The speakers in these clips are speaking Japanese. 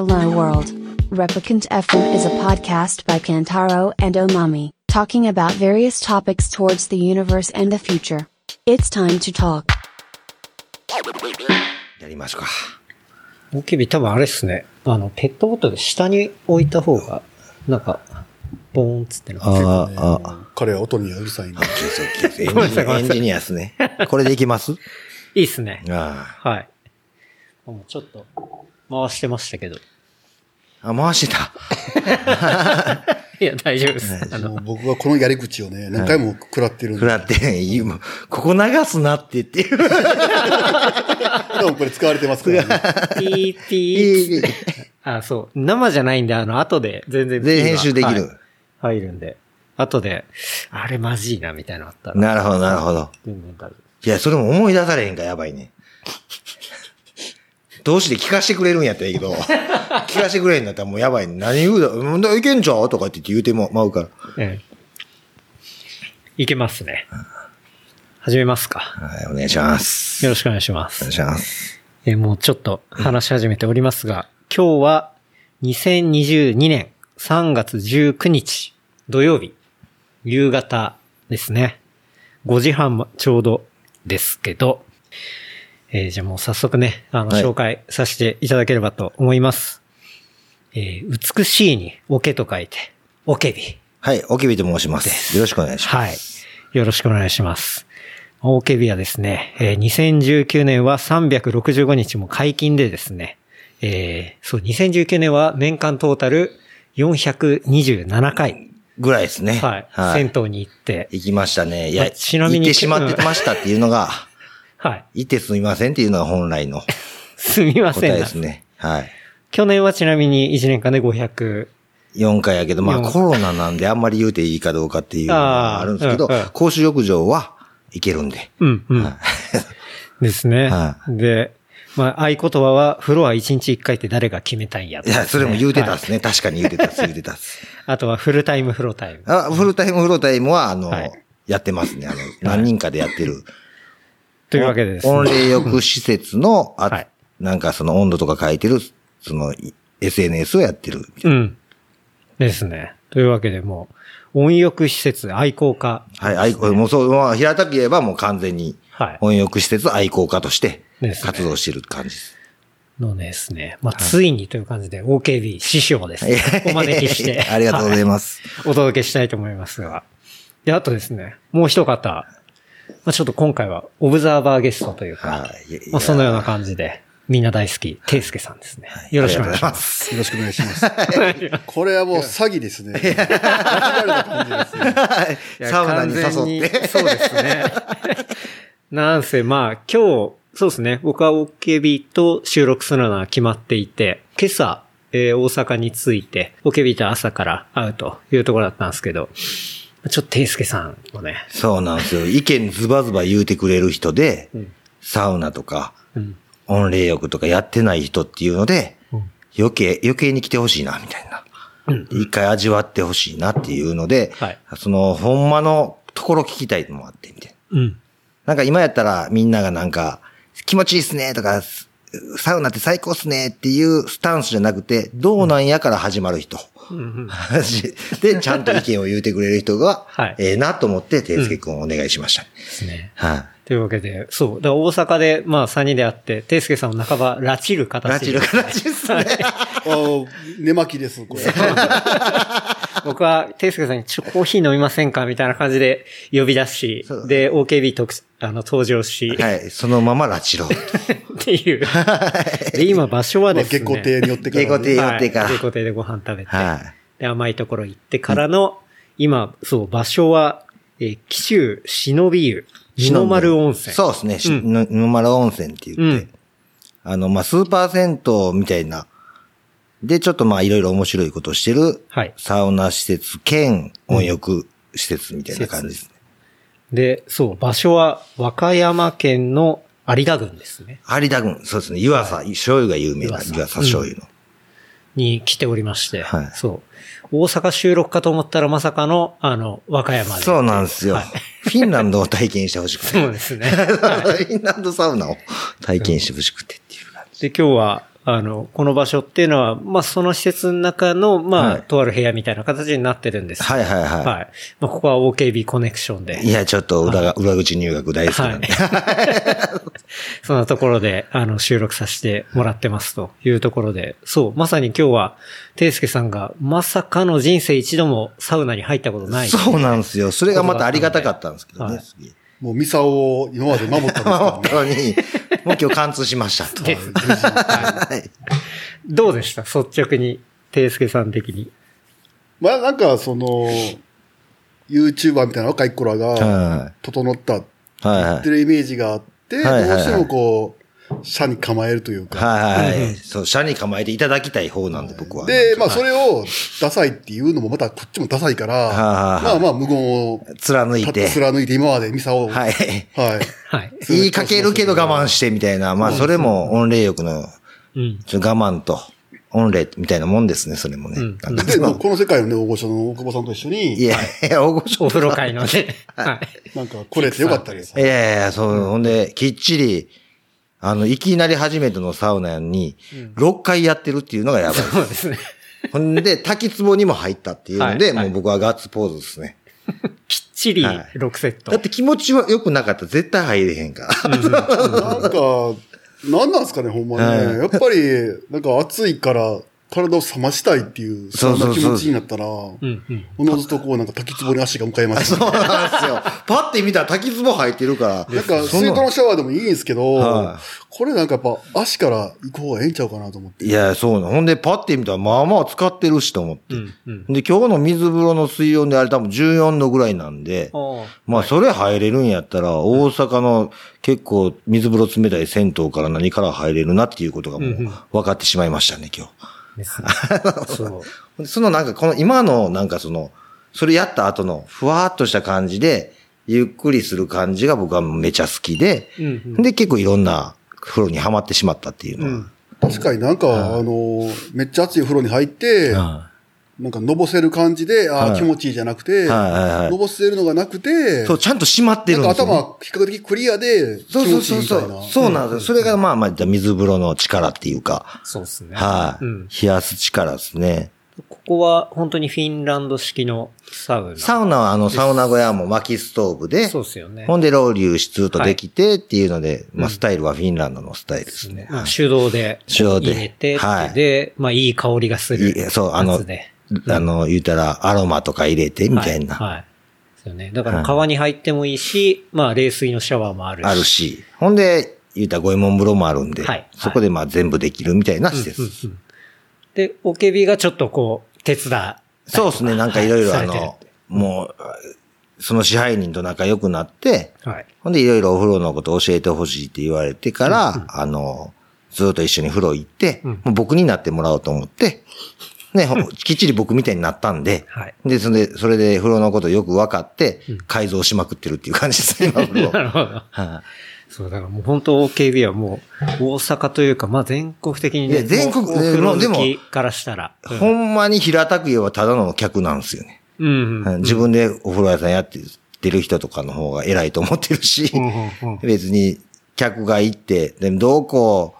Hello World. Replicant FM is a podcast by Kantaro and Omami, talking about various topics towards the universe and the future. It's time to talk. やりましょうか。大きび多分あれっすね。あの、ペットボトル下に置いた方が、なんか、ボーンっつってなってるああ、あ彼は音にはうるさいんで。エンジごめんなさいごめんなさいエンジニアですね。これでいきますいいっすね。あはい。もうちょっと、回してましたけど。あ。あ、回してた。いや、大丈夫です。あの、僕はこのやり口をね、何回も食らってるんで。ふらって、言うもうここ流すなって言ってる。でもこれ使われてますからね。ピーピー。あ、そう。生じゃないんで、あの、後で全然で、編集できる。はい入るんで。後で、あれマジいな、みたいなのあったら。なるほど、なるほど。全然大丈夫。いや、それも思い出されへんからやばいね。どうして聞かしてくれるんやったらいいけど、聞かしてくれへんだったらもうやばい、ね。何言うだ、うんいけんちゃうとかって言って言うても、まうから。ええ。いけますね。始めますか。はい、お願いします。よろしくお願いしますお願い。します。えーもうちょっと話し始めておりますが、今日は2022年3月19日土曜日、夕方ですね。5時半ちょうどですけど、えーじゃあもう早速ね、あの、はい紹介させていただければと思います。えー美しいにおけと書いて、おけび。はい、おきびと申します。よろしくお願いします。はい。よろしくお願いします。オーケビはですね、えー2019年は365日も解禁でですね、えーそう、2019年は年間トータル427回、ぐらいですね。はい、はい。銭湯に行って、行きましたね。いまあや、ちなみに行ってしまってましたっていうのが、はい。行ってすみませんっていうのが本来の すみません答えですね。はい。去年はちなみに1年間で500、4回やけど、まあ四コロナなんであんまり言うていいかどうかっていうのがあるんですけどあーうんうん、公衆浴場は行けるんで。うん、うん。は ですね。はで、まあ、合言葉は、フロア1日1回って誰が決めたんやい。いや、それも言うてたっはいすね。確かに言うてたっす、言うてたっす。あとは、フルタイムフロータイム。あ、フルタイムフロータイムは、あのはい、やってますね。あの、何人かでやってる。というわけでですね。温冷浴施設の、あはいなんかその温度とか書いてる、その、い SNS をやってる。うん。ですね。というわけでもう、温浴施設愛好家。はい、愛好、もうそう、まあ、平たく言えばもう完全に、はい温浴施設愛好家として活動してる感じです。のですね。まあ、ついにという感じで、OKB 師匠ですね。お招きして。ありがとうございまます。す。お届けしたいと思いますが。で、あとですね、もう一方。まあ、ちょっと今回は、オブザーバーゲストというか、まあ、そのような感じで、みんな大好き、ていすけさんですね。よろしくお願いします。よろしくお願いします。これはもう詐欺ですね。間違えた感じですね。いやサウナに誘完全にって。そうですね。なんせ、まあ、今日、そうですね。僕は OKB と収録するのは決まっていて、今朝、えー大阪に着いて、OKB と朝から会うというところだったんですけど、ちょっとていすけさんもね、そうなんですよ。意見ズバズバ言うてくれる人で、んサウナとか、うん。温冷浴とかやってない人っていうので、うん余計、余計に来てほしいな、みたいな。一回味わってほしいなっていうので、はいその、ほんまのところ聞きたいのもあって、みたいな。うん。なんか今やったらみんながなんか、気持ちいいっすねとか、すサウナって最高っすねっていうスタンスじゃなくて、どうなんやから始まる人。で、ちゃんと意見を言うてくれる人が、はいええなと思って、ていすけくんをお願いしました。ですね。はい。というわけで、そう。だから大阪で、まあ、3人で会って、ていすけさんを半ば拉致る形で。ラチル形ですね。あ寝巻きです、これ。僕は、ていすけさんに、ちょ、コーヒー飲みませんか？みたいな感じで呼び出しそう、で、OKB 特、あの、登場し、はい。そのままラチロ。っていう。で、今場所はまあですね。下戸亭によってからね。下戸亭寄ってからはい亭でご飯食べて、はで、甘いところ行ってからの、今、そう、場所は、えー、紀州忍び湯、い。二の丸温泉。そうですね。二の丸温泉って言って、うんあの、まあ、スーパー銭湯みたいな、で、ちょっとまあ、いろいろ面白いことをしてる、はいサウナ施設兼温浴施設みたいな感じですね。で、そう、場所は和歌山県の有田郡ですね。有田郡、そうですね。湯浅、醤油が有名な湯浅湯浅醤油の。に来ておりまして、はいそう。大阪収録かと思ったらまさかの、あの、和歌山で。そうなんですよ。はいフィンランドを体験してほしくて。そうですね。フィンランドサウナを体験してほしくてっていう感じ。で、今日は、あの、この場所っていうのは、まあ、その施設の中の、まあ、はいとある部屋みたいな形になってるんです。はいはいはい。はい。まあ、ここは OKB コネクションで。いや、ちょっと裏が、裏口入学大好きなんで。そんなところで、あの、収録させてもらってますというところで、そう、まさに今日は、ていすけさんが、まさかの人生一度もサウナに入ったことない。そうなんですよ。それがまたありがたかったんですけどね。はいすげえもうミサを今まで守ったんですから守ったのに、もう今日貫通しましたと。ですはいどうでした？率直に、ていすけさん的に。まあなんかその、YouTuber みたいな若い子らが、は整ったっい。はいはいて。るイメージがあって、はいはいはいどうしてもこう、社に構えるというか。はいはい。そう、社に構えていただきたい方なんで、僕は。で、まあそれをダサいっていうのもまたこっちもダサいから、まあまあ無言を貫いて。貫いて今までミサを、は。はいい。はい。言いかけるけど我慢してみたいな。まあ、それも御礼欲のうん。ちょ我慢と御礼みたいなもんですね、それもね。うんで、この世界のね、大御所の大久保さんと一緒いに、や、いや、大御所お風呂会のね。はい。なんかこれってよかったですい。やいや、そう、ほんで、きっちり、あの、いきなり初めてのサウナに、6回やってるっていうのがやばい。そうですね。ほんで、滝壺にも入ったっていうので、はいはいもう僕はガッツポーズですね。きっちりはい6セット。だって気持ちは良くなかったら絶対入れへんから。なんか、なんなんですかね、ほんまにやっぱり、なんか暑いから、体を冷ましたいっていう、そんな気持ちになったら、おうんうん。のずとこう、なんか滝壺に足が向かいました、そうなんですよ。パッて見たら滝壺入ってるから。なんか、水道のシャワーでもいいんですけど、はいこれなんかやっぱ足から行く方がええんちゃうかなと思って。いや、そうな。ほんで、パッて見たら、まあまあ使ってるしと思って。うんうん。で、今日の水風呂の水温であれ多分14度ぐらいなんで、あまあ、それ入れるんやったら、大阪の結構水風呂冷たい銭湯から何から入れるなっていうことがもう分かってしまいましたね、今日。あ。ですね。そう。そのなんかこの今のなんかその、それやった後のふわーっとした感じで、ゆっくりする感じが僕はめちゃ好きで、うんうん。で結構いろんな風呂にはまってしまったっていうのは。うん。確かになんか、あの、めっちゃ暑い風呂に入って、はなんかのぼせる感じで、ああ、はい気持ちいいじゃなくて、はいはいはいのぼせるのがなくて、いそう、ちゃんと締まってるんですよ、ね。頭、比較的クリアで、気そうそう持ちいいそうそ。みたいうな。そうなんですよ。それがまあまあ、水風呂の力っていうか、そうですね。はい、うん。冷やす力ですね。ここは本当にフィンランド式のサウナ。サウナはあの、サウナ小屋も薪ストーブで、そうですよね。ほんで、ロウリュ室とできてっていうので、まあ、スタイルはフィンランドのスタイルですね。まあ手動で手動で入れて、はいで、まあいい香りがするそう、あのあの、言うたら、アロマとか入れて、みたいな、はい。はいですよね。だから川に入ってもいいし、まあ冷水のシャワーもあるし。あるし。ほんで、言うたら五右衛門風呂もあるんで、はいそこでまあ全部できるみたいな施設。うんうんで、オケビがちょっとこう、手伝そうですね、なんかいろいろあの、もう、その支配人と仲良くなって、はい。ほんでいろいろお風呂のこと教えてほしいって言われてから、あの、ずっと一緒に風呂行って、うんもう僕になってもらおうと思って、ね、ほ きっちり僕みたいになったんで、はい。で、それで、それで風呂のことよく分かって、改造しまくってるっていう感じです、今風呂。なるほど。はそう、だからもう本当 OKB はもう、大阪というか、まあ全国的にね、全国風呂でも好きからしたら。いほんまに平たく言えばただの客なんですよね。うん。うん。うん自分でお風呂屋さんやってる人とかの方が偉いと思ってるし、うんうんうん別に客が行って、でもどうこ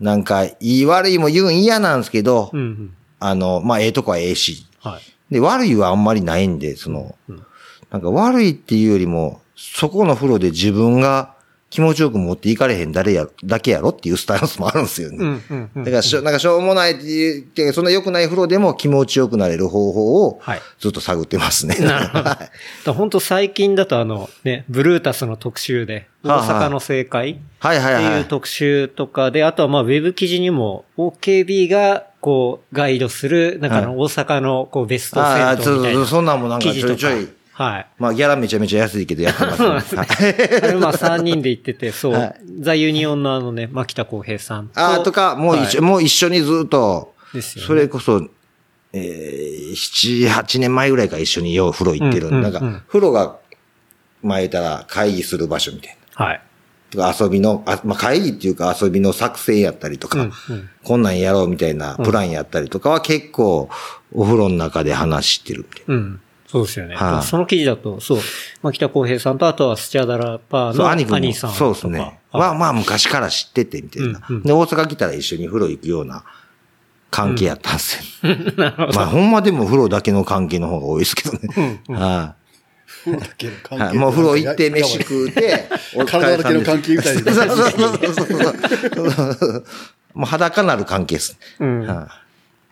う、なんか、いい悪いも言うん嫌なんですけど、うんうん。あの、まあ、ええとこはええし。はい。で、悪いはあんまりないんで、その、うんなんか悪いっていうよりも、そこの風呂で自分が気持ちよく持っていかれへん誰や、だけやろっていうスタンスもあるんですよね。うんうんうん。だからしょ、なんかしょうもないっていう、そんな良くない風呂でも気持ちよくなれる方法をはい、ずっと探ってますね。なるほど。本当最近だとあの、ね、ブルータスの特集で、大阪の正解はいはいはい。っていう特集とかで、あとはまあウェブ記事にも OKB がこうガイドする、なんか大阪のこうベストああ、銭湯みたいなそうそう、そんなんもなんか。ちょいちょい。はい。まあ、ギャラめちゃめちゃ安いけどやってます ね。はいあれまあ3人で行ってて、そう、はいザ・ユニオンのあのね、牧田康平さんと。ああ、とか、もう一緒、はいもう一緒にずっと、ですよねそれこそ、えー、7、8年前ぐらいから一緒によう風呂行ってる。うんうんなんか、風呂が、前言ったら会議する場所みたいな。はい。とか遊びの、あまあ、会議っていうか遊びの作成やったりとか、うんうんこんなんやろうみたいなプランやったりとかは結構お風呂の中で話してるみたいな。うん。そうですよね。はいその記事だと、そう、まあ、北公平さんと、あとはスチャダラパーそう、の兄貴も。兄さんとか。そうですね。は、まあ昔から知ってて、みたいな。うんうんで、大阪来たら一緒に風呂行くような関係やったんですよ。まあほんまでも風呂だけの関係の方が多いですけどね。はい風呂だけの関係。はい。もう風呂行って飯食うて、お疲れ体だけの関係みたいな。そうそうそうそう。もう裸なる関係です。うん。は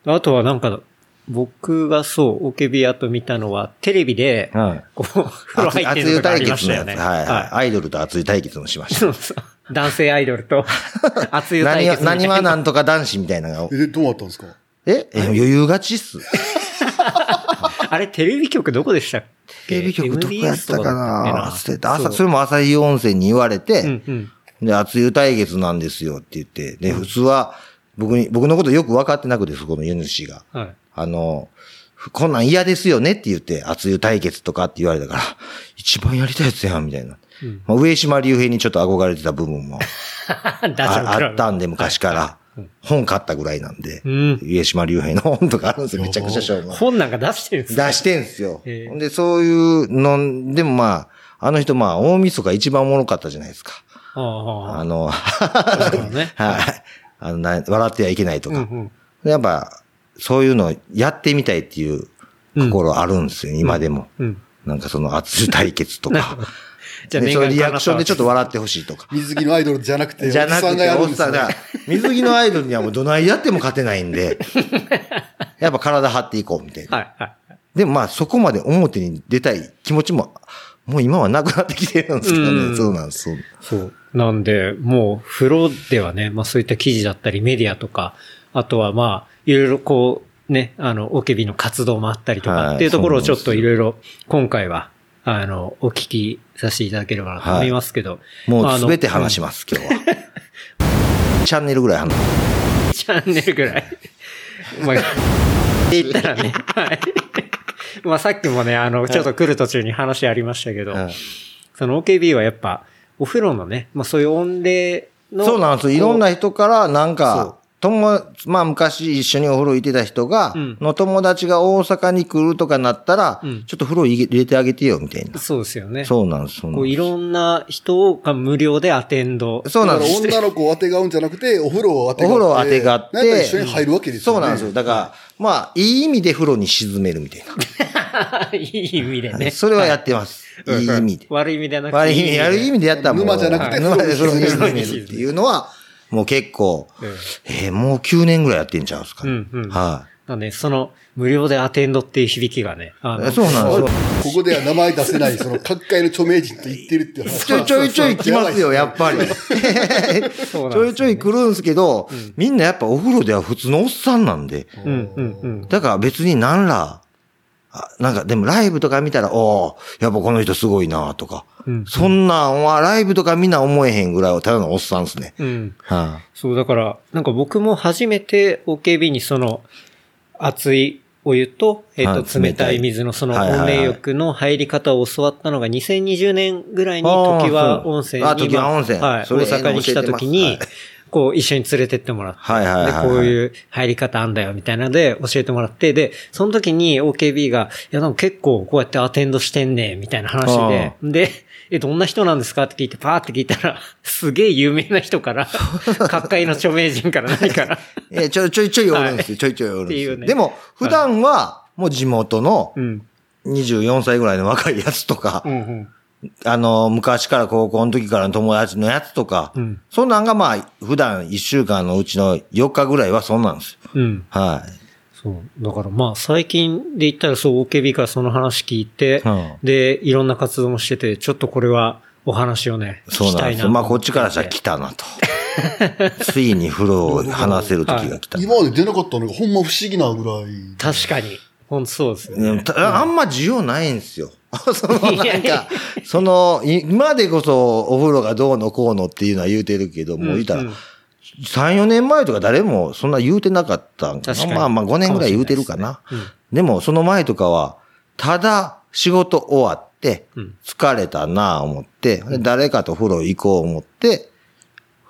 あとはなんか、僕がそう、オケビアと見たのは、テレビでい。、はい。こう、風呂入ってるのがありましたよね。はいはい。アイドルと熱い対決もしました。そうそう。男性アイドルと、熱い対何は、決みたい何はなんとか男子みたいなのが。え、どうなったんですか？ええ余裕勝ちっす。あれ、テレビ局どこでしたっけ？テレビ局どこやったかな？朝、それも朝日温泉に言われて、うんうん。で、熱湯対決なんですよって言って、で、普通は、僕に、僕のことよく分かってなくて、そこの家主が。はい。あの、こんなん嫌ですよねって言って、熱湯対決とかって言われたから、一番やりたいやつやん、みたいな。うんまあ、上島竜兵にちょっと憧れてた部分も あったんで、昔から。本買ったぐらいなんで、うん上島竜兵の本とかあるんですよ。めちゃくちゃしょうもない本なんか出してるんですか出してんすよ。で、そういうの、でもまあ、あの人まあ、大晦日一番おもろかったじゃないですか。あああの、ね。はい。あの、な笑ってはいけないとか。うんうん。やっぱ、そういうのやってみたいっていう心あるんですよ、今でも。うん。なんかその熱い対決とか。じゃあで、そのリアクションでちょっと笑笑ってほしいとか。水着のアイドルじゃなくて、じゃなくて、おっさんがね。、水着のアイドルにはもうどないやっても勝てないんで、やっぱ体張っていこうみたいな。はいはい。でもまあそこまで表に出たい気持ちも、もう今はなくなってきてるんですけどうんね。そうなんです。そうそう。なんで、もう、風呂ではね、まあそういった記事だったり、メディアとか、あとはまあ、いろいろこう、ね、あの、オケビの活動もあったりとかはいっていうところをちょっといろいろ、今回は、あの、お聞きさせていただければなと思いますけど。もまああのうすべて話します、今日は。チャンネルぐらい話す。チャンネルぐらい？まあ、って言ったらね、はい。まあさっきもね、あの、ちょっと来る途中に話ありましたけど、はいその OKB はやっぱ、お風呂のね、まあそういう音霊の。そうなんですよ。いろんな人から、なんか、友、まあ昔一緒にお風呂行ってた人が、うんの友達が大阪に来るとかなったら、うんちょっと風呂入れてあげてよ、みたいな。そうですよね。そうなんです。そうなんですこういろんな人が無料でアテンド。そうなんです。女の子を当てがうんじゃなくて、お風呂を当てがって。お風呂を当てがって、なんか一緒に入るわけですよね。そうなんですよ。だから、まあ、いい意味で風呂に沈めるみたい いい意味でな。ね。それはやってます。いい意味で。悪い意味ではなくて。悪い意味、悪い意味でやったらもう。沼じゃなくて沼で風呂に沈めるっていうのは、もう結構、うんえーもう9年ぐらいやってんちゃうんですかね。うんうんはなんで、その、無料でアテンドっていう響きがね。そうなんですよ。ここでは名前出せない、その、各界の著名人と言ってるっていう話。ちょいちょいちょい来ますよ、やっぱり。ちょいちょい来るんですけど、みんなやっぱお風呂では普通のおっさんなんで。うんうんうん。だから別に何ら、あなんかでもライブとか見たら、おーやっぱこの人すごいなとか。うん。そんなんはライブとかみんな思えへんぐらいはただのおっさんですね。うん。はそう、だから、なんか僕も初めて OKB にその、熱いお湯と、えっ、はい。と、冷たい水のその温冷浴の入り方を教わったのが2020年ぐらいに時は温泉に、あ時は温泉。はい、大阪に来た時に、こう一緒に連れてってもらって、はいはいはいはいで、こういう入り方あんだよみたいなので教えてもらって、で、その時に OKB が、いや、なんか結構こうやってアテンドしてんね、みたいな話で、で、え、どんな人なんですかって聞いて、パーって聞いたら、すげえ有名な人から、各界の著名人から何から、い。え、ちょいちょいちょいおるんですよ。はいちょいちょいおるんですよ。っていうねでも、普段は、もう地元のうん。24歳ぐらいの若いやつとか、うんうん。あの、昔から高校の時からの友達のやつとか、うんそんなんがまあ、普段1週間のうちの4日ぐらいはそんなんですよ。うん。はい。そう。だからまあ最近で言ったらそう OKB からその話聞いて、うんで、いろんな活動もしてて、ちょっとこれはお話をね、そうなんですよ。聞きたいなとまあ、こっちからしたら来たなと。ついに風呂を話せる時が来た。今まで出なかったのがほんま不思議なぐらい。確かに。ほんとそうですよね。うんたあんま需要ないんですよ。そのないんか、その、い今でこそお風呂がどうのこうのっていうのは言うてるけど、もう言ったら、うん。うん3、4年前とか誰もそんな言うてなかったんかな。まあまあ5年ぐらい言うてるかな。かもしれないでもその前とかは、ただ仕事終わってうん、疲れたなぁ思って、で誰かと風呂行こう思って、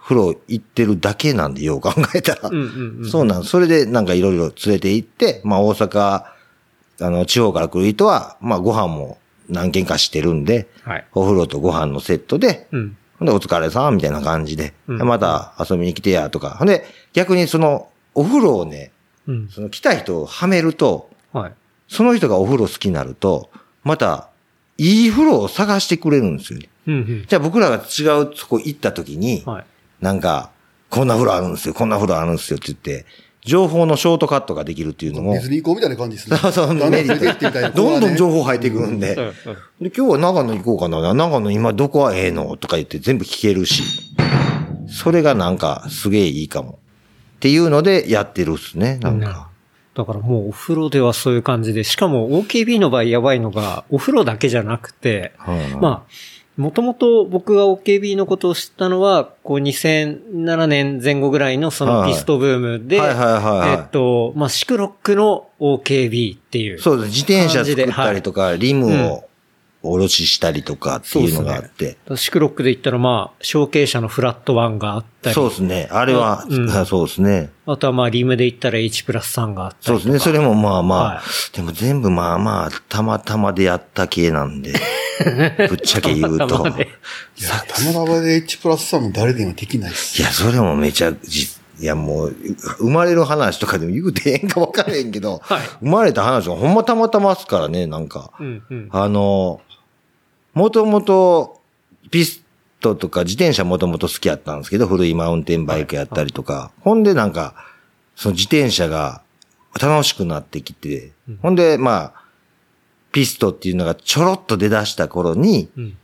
風呂行ってるだけなんでよう考えたら。うんうんうん。そうなんそれでなんかいろいろ連れて行って、まあ大阪あの、地方から来る人は、まあ、ご飯も何軒かしてるんで、はい。お風呂とご飯のセットで、うん。ほんで、お疲れさんみたいな感じで、うんまた遊びに来てや、とか。ほんで、逆にその、お風呂をね、うん。その来た人をはめると、はい。その人がお風呂好きになると、また、いい風呂を探してくれるんですよね。うんうん。じゃあ僕らが違うとこ行った時に、はい。なんか、こんな風呂あるんですよ、こんな風呂あるんですよって言って、情報のショートカットができるっていうのもディ、ズニー行こうみたいな感じですね。そうそう、メリッ出てきてみたいなト。どんどん情報。報入ってくるんで、で、今日は長野行こうかな。長野今どこはええのとか言って全部聞けるし。それがなんかすげえいいかも。っていうのでやってるっすね、なんか。だからもうお風呂ではそういう感じで、しかも OKB の場合やばいのが、お風呂だけじゃなくて、うんまあ、もともと僕が OKB のことを知ったのは、こう2007年前後ぐらいのそのピストブームで、はいはいはいはいえっと、まあ、シクロックの OKB っていう。そうです。自転車作ったりとか、リムうんをおろししたりとかっていうのがあって。シクロックで言ったらまあ、小径車のフラットワンがあったり。そうですね。あれは、うんあそうですね。あとはまあ、リムで言ったら H プラス3があったりとか。そうですね。それもまあまあ、はいでも全部まあまあ、たまたまでやった系なんで、ぶっちゃけ言うと。たまたまでいや、たまたまで H プラスさんも誰でもできないです。いや、それもめちゃ、じいやもう、生まれる話とかでも言うてええんか分からへんけど、はい生まれた話はほんまたまたまっすからね、なんか。うんうん。あの、もともと、ピストとか自転車もともと好きやったんですけど、古いマウンテンバイクやったりとか、ほんでなんか、その自転車が楽しくなってきて、ほんでまあ、ピストっていうのがちょろっと出だした頃に、うん。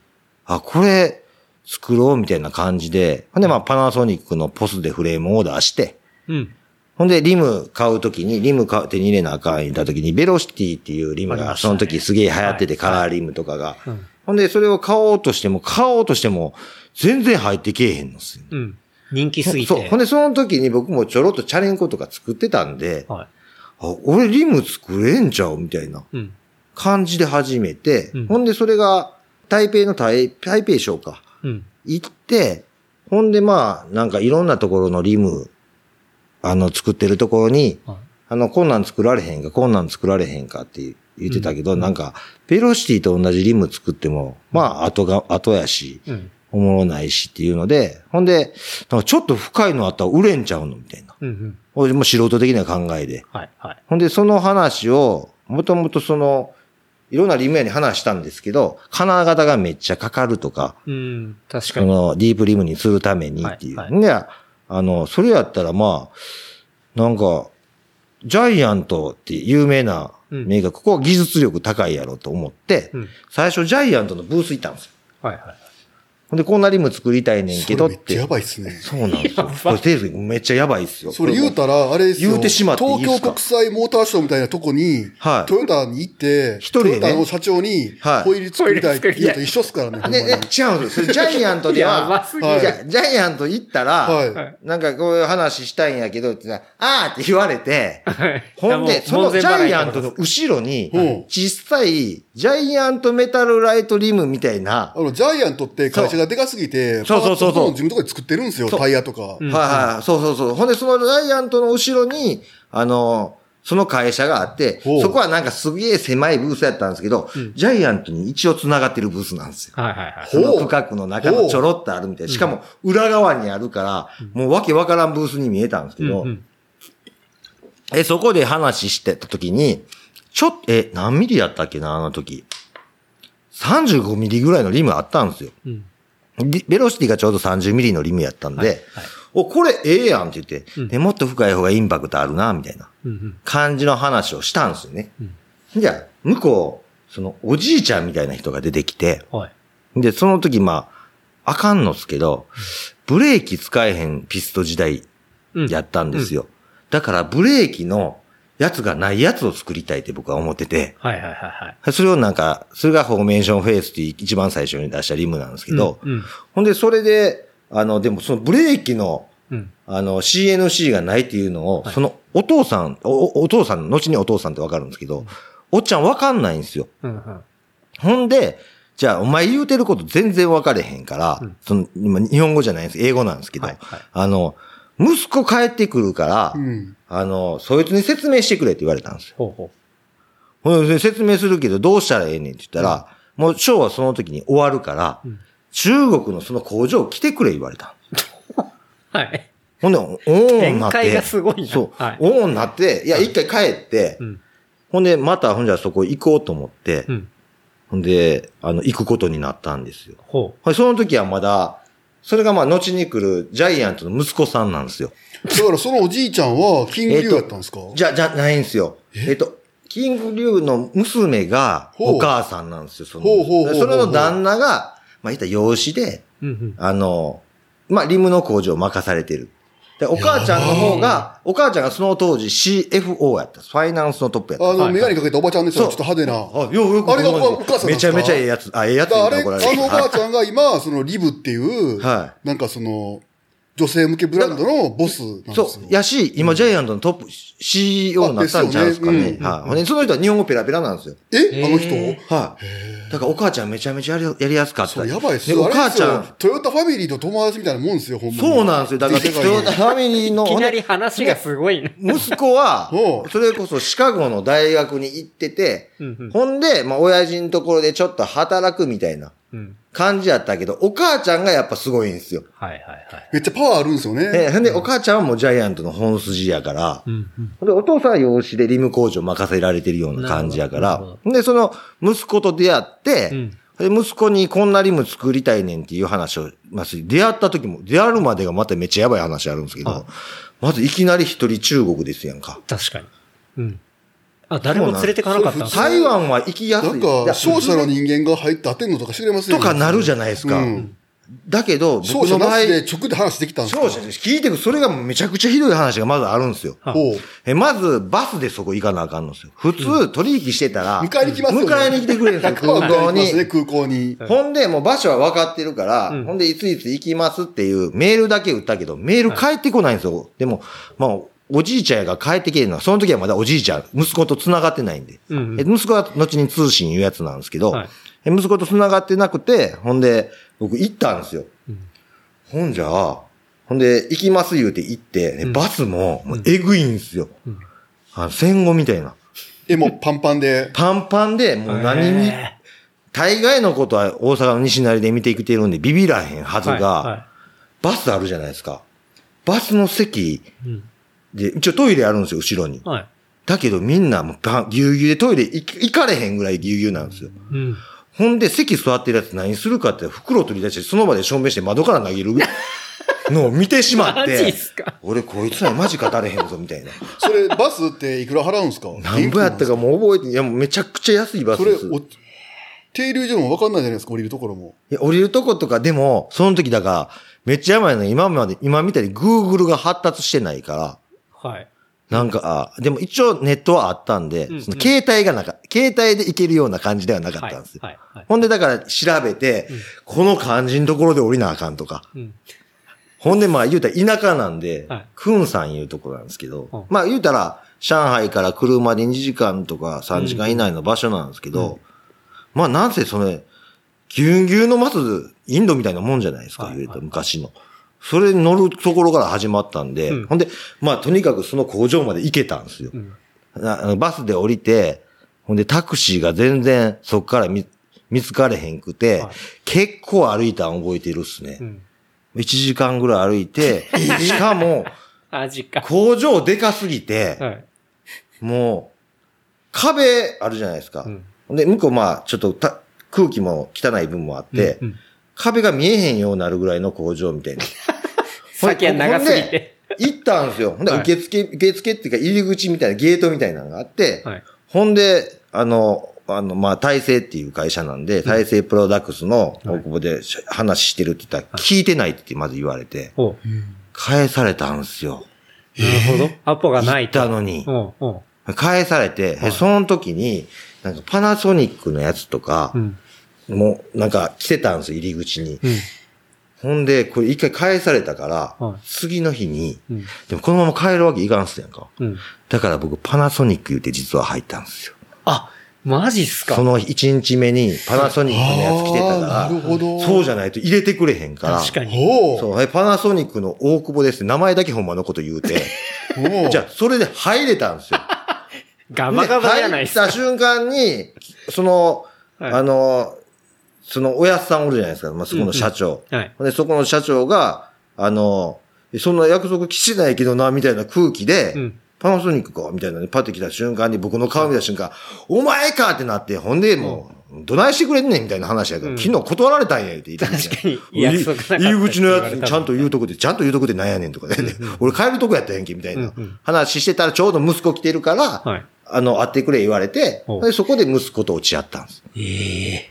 あ、これ作ろうみたいな感じで、ほんでまあパナソニックのポスでフレームを出して、うん。ほんでリム買うときに、リム買う手に入れなあかん言ったときに、ベロシティっていうリムがその時すげえ流行ってて、はい。カラーリムとかが。うんほんでそれを買おうとしても、買おうとしても、全然入ってけえへんのっすよ。うん。人気すぎて。そう。ほんでその時に僕もちょろっとチャレンコとか作ってたんで、はい。あ、俺リム作れんちゃうみたいなうん。感じで始めて、うんほんでそれが台北の台台北省か。うん。行って、ほんでまあ、なんかいろんなところのリム、あの、作ってるところに、はいあの、こんなん作られへんか、こんなん作られへんかって言ってたけど、なんか、ベロシティと同じリム作っても、まあ、後が、後やし、うん。おもろないしっていうので、ほんで、ちょっと深いのあったら売れんちゃうのみたいな。うん。うん。俺も素人的な考えで。はい。はい。ほんで、その話を、もともとその、いろんなリム屋に話したんですけど、金型がめっちゃかかるとか、うん。確かに。その、ディープリムにするためにっていう。はいはいで、あの、それやったらまあ、なんか、ジャイアントって有名なメーカー、ここは技術力高いやろと思って、うん最初ジャイアントのブース行ったんですよ。はい。はい。ほんで、こんなリム作りたいねんけどって。それめっちゃやばいっすね。そうなんですよ。これテーズめっちゃやばいっすよ。それ言うたら、あれですよ。言うてしまっていいっすか？東京国際モーターショーみたいなとこに、はいトヨタに行って、一人でねトヨタの社長にはい、ホイール作りたいって言うと一緒っすからね、ほんまで、にえ、違うんですよ。それジャイアントでやはば、すぎるじゃジャイアント行ったら、はいなんかこういう話したいんやけどって言ったら、あーって言われて、はいほんで、そのジャイアントの後ろにうん、小さい、ジャイアントメタルライトリムみたいな、あの、ジャイアントって会社がでかすぎて、そうそうそうそう自分のところで作ってるんですよ、そうタイヤとか。はいはい、そうそうそう。ほんで、そのジャイアントの後ろに、あの、その会社があってそこはなんかすげえ狭いブースやったんですけど、ジャイアントに一応繋がってるブースなんですよ。はい。はい。その区画の中のちょろっとあるみたいな。しかも裏側にあるから、もうわけわからんブースに見えたんですけど、うんうんえ、そこで話してた時に、ちょっと、え、何ミリやったっけな、あの時。35ミリぐらいのリムあったんですよ。うん。リベロシティがちょうど30ミリのリムやったんで、はいはいお、これええやんって言って、で、もっと深い方がインパクトあるな、みたいなうんうん。感じの話をしたんですよね。じゃあ、向こう、そのおじいちゃんみたいな人が出てきて、はい。で、その時まあ、あかんのっすけど、ブレーキ使えへんピスト時代うんやったんですよ。だからブレーキのやつがないやつを作りたいって僕は思ってて、はいはいはいはい。それをなんか、それがフォーメーションフェイスっていう一番最初に出したリムなんですけど、うんうんほんでそれで、あの、でもそのブレーキの、うん。あの、CNC がないっていうのを、そのお父さん、おお父さん、後にお父さんってわかるんですけど、おっちゃんわかんないんですよ。うんうん。ほんで、じゃあ、お前言うてること全然分かれへんから、その、今、日本語じゃないんです。英語なんですけど、はいはいあの、息子帰ってくるから、うん。あの、そいつに説明してくれって言われたんですよ。ほうほほんで説明するけどどうしたらええねんって言ったら、もうショーはその時に終わるから、中国のその工場来てくれ言われた。はい。ほんで、おーんなって。展開がすごいなそう。はいおーんなって、いや、一回帰って、うん。ほんで、また、ほんじゃそこ行こうと思って、うん。ほんで、あの、行くことになったんですよ。ほはいその時はまだ、それがまあ、後に来るジャイアントの息子さんなんですよ。だからそのおじいちゃんは、キングリュウやったんですか、じゃ、じゃないんですよ。え？っと、キングリュウの娘がお母さんなんですよ、その。ほうほうほうそれの旦那が、まあ、いったら養子で、う。うんうん。あの、まあ、リムの工場を任されてる。で、お母ちゃんの方が、お母ちゃんがその当時 CFO やった。ファイナンスのトップやった。あの、はいメガネかけたおばちゃんですよ。ちょっと派手な。あ、ようよくあれがお母さんめちゃめちゃええやつ。あ、ええやつあれ、あのおばあちゃんが今、そのリブっていう、はなんかその、女性向けブランドのボスなんですよ。そう。やし、今、ジャイアントのトップ CEO になったんちゃうんですかね。はい。その人は日本語ペラペラなんですよ。えあの人？はい。だから、お母ちゃんめちゃめちゃやりやりやすかった。そう、やばいっすで、よ。お母ちゃん。トヨタファミリーと友達みたいなもんですよ、ほんまに。そうなんですよ。だから、トヨタファミリーの、いきなり話がすごいな。息子はそれこそシカゴの大学に行っててほんで、まあ、親父のところでちょっと働くみたいなうん。感じやったけど、お母ちゃんがやっぱすごいんですよ。はいはいはい。めっちゃパワーあるんですよね。で、ほんで、お母ちゃんはもうジャイアントの本筋やから、うんで、お父さんは養子でリム工場任せられてるような感じやかなるほら、ほんで、その息子と出会って、うんで息子にこんなリム作りたいねんっていう話を、まあ、出会った時も、出会うまでがまためっちゃやばい話あるんですけはいど、まずいきなり一人中国ですやんか。確かに。うん。あ、誰も連れてかなかったんですか台湾は行きやすい。なんいやか、商社の人間が入って当てんのとか知れますよとかなるじゃないですか。うんだけど、商僕の場合、社なしで直で話できたんですか？商社です聞いてく、それがめちゃくちゃひどい話がまずあるんですよ。え、まず、バスでそこ行かなあかんのですよ。普通、取引してたら、迎えに来ますよね。迎えに来てくれるんですよ、空港に空港に。ほんで、もう場所は分かってるから、うんほんで、いついつ行きますっていうメールだけ打ったけど、メール返ってこないんですよ。でも、まあ、おじいちゃんが帰ってきてるのは、その時はまだおじいちゃん、息子と繋がってないんで。うんうんえ息子は後に通信いうやつなんですけど、はいえ息子と繋がってなくて、ほんで、僕行ったんですよ。ほんじゃあ、ほんで、行きます言うて行って、ねうんバスも、もうえぐいんですよ。あの戦後みたいな。え、もうパンパンで？パンパンで、もう何に、へ大概のことは大阪の西成で見てきてるんでビビらへんはずが、はいはバスあるじゃないですか。バスの席いうんで、一応トイレあるんですよ、後ろに。はい。だけどみんなもうぎゅうぎゅうでトイレ行かれへんぐらいぎゅうぎゅうなんですよ。うん。ほんで席座ってるやつ何するかって袋取り出してその場で証明して窓から投げる のを見てしまっマジって、すか？俺こいつらマジ語れへんぞみたいな。それ、バスっていくら払うんですか？何ぼやったかもう覚えて、いやもうめちゃくちゃ安いバスそれ、です。お停留所も分かんないじゃないですか、降りるところも。いや降りるとことかでも、その時だから、めっちゃやばいの今まで、今みたいに Google が発達してないから、はい。なんか、あでも一応ネットはあったんで、うんその携帯がなか、携帯で行けるような感じではなかったんですよ。はい。はい。ほんでだから調べて、この漢字のところで降りなあかんとか。うん。ほんでまあ言うたら田舎なんで、はいクンさんいうところなんですけど、うんまあ言うたら上海から車で2時間とか3時間以内の場所なんですけど、まあなんせそれ、ぎゅうぎゅうのまずインドみたいなもんじゃないですか、はい言うたら昔の。それに乗るところから始まったんで、うんほんで、まあとにかくその工場まで行けたんですよ。うん。バスで降りて、ほんでタクシーが全然そっから見見つかれへんくて、はい結構歩いたん覚えてるっすねう。ん。1時間ぐらい歩いて、しかも。工場でかすぎて、はい。もう壁あるじゃないですか。うんで、向こうまあちょっとた空気も汚い分もあって、うんうん壁が見えへんようになるぐらいの工場みたいな。先は長すぎて。行ったんですよ。ほんで、はい受付、受付っていうか入り口みたいなゲートみたいなのがあって、はい。ほんで、あの、あの、まあ、大成っていう会社なんで、大成プロダクツの大久保でし話してるって言ったら、聞いてないってまず言われて、返されたんですよ。なるほど。アポがないと。行ったのに返されて、えその時に、なんかパナソニックのやつとかう、ん。もうなんか来てたんですよ、入り口に。うん。ほんで、これ一回返されたから、はい次の日に、うん。でもこのまま帰るわけいかんっすやんか。うん。だから僕パナソニック言って実は入ったんですよ。あ、マジっすか？その1日目にパナソニックのやつ来てたかなるほど。ら、そうじゃないと入れてくれへんから。確かに。ほう。そう、えパナソニックの大久保ですって名前だけほんまのこと言うて、ほうじゃあそれで入れたんですよ。ガバガバじゃないですか。入った瞬間に、その、はいあの、そのおやつさんおるじゃないですか。まあ、そこの社長。はい。で、そこの社長が、あの、そんな約束してないけどな、みたいな空気で、うん。パナソニックかみたいなね、パッて来た瞬間に僕の顔見た瞬間、お前かってなって、ほんでもう、どないしてくれんねんみたいな話やから、うん。昨日断られたんやって言って確かに入り口のやつにちゃんと言うとこで、ちゃんと言うとこでなんやねんとかで、俺帰るとこやったやんけ、みたいな話してたらちょうど息子来てるから、はい。あの、会ってくれ言われてでそこで息子と落ち合ったんです。ええ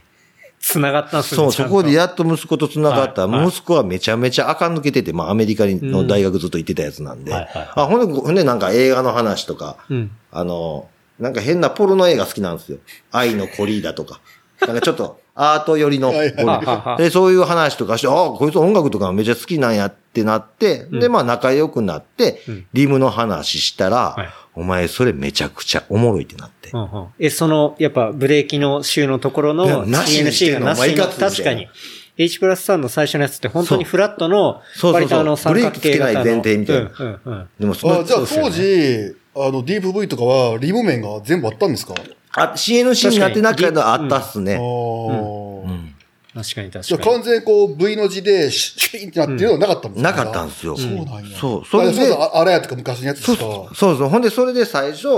繋がったんすねそう、そこでややっと息子と繋がった。はいはい息子はめちゃめちゃ垢抜けてて、まあアメリカの大学ずっと行ってたやつなんで。はいはいはいあ、ほんで、ほんでなんか映画の話とか、うん。あの、なんか変なポルノ映画好きなんですよ。愛のコリーダとか。なんかちょっとアート寄りの。はいはい。で、そういう話とかして、ああ、こいつ音楽とかめちゃ好きなんやってなって、で、まあ仲良くなって、うん。リムの話したら、はい。お前それめちゃくちゃおもろいってなって。うんうん。え、その、やっぱブレーキの週のところのなしにして CNC んのがなしに確かに。H プラス3の最初のやつって本当にフラットの、割とあの三角形型の。ブレーキつけない前提みたいな。うんうんうん。でもそのあじゃあ当時、あの、DVV とかは、リム面が全部あったんですか？あ、CNC になってなかったあったっすね。確かに確じゃあかに。完全にこう V の字でシュピンってなってるのはなかったんですなかったんですよ。そうなんや。そうそれであれやとか昔のやつそうですか？そうそう。ほんで、それで最初、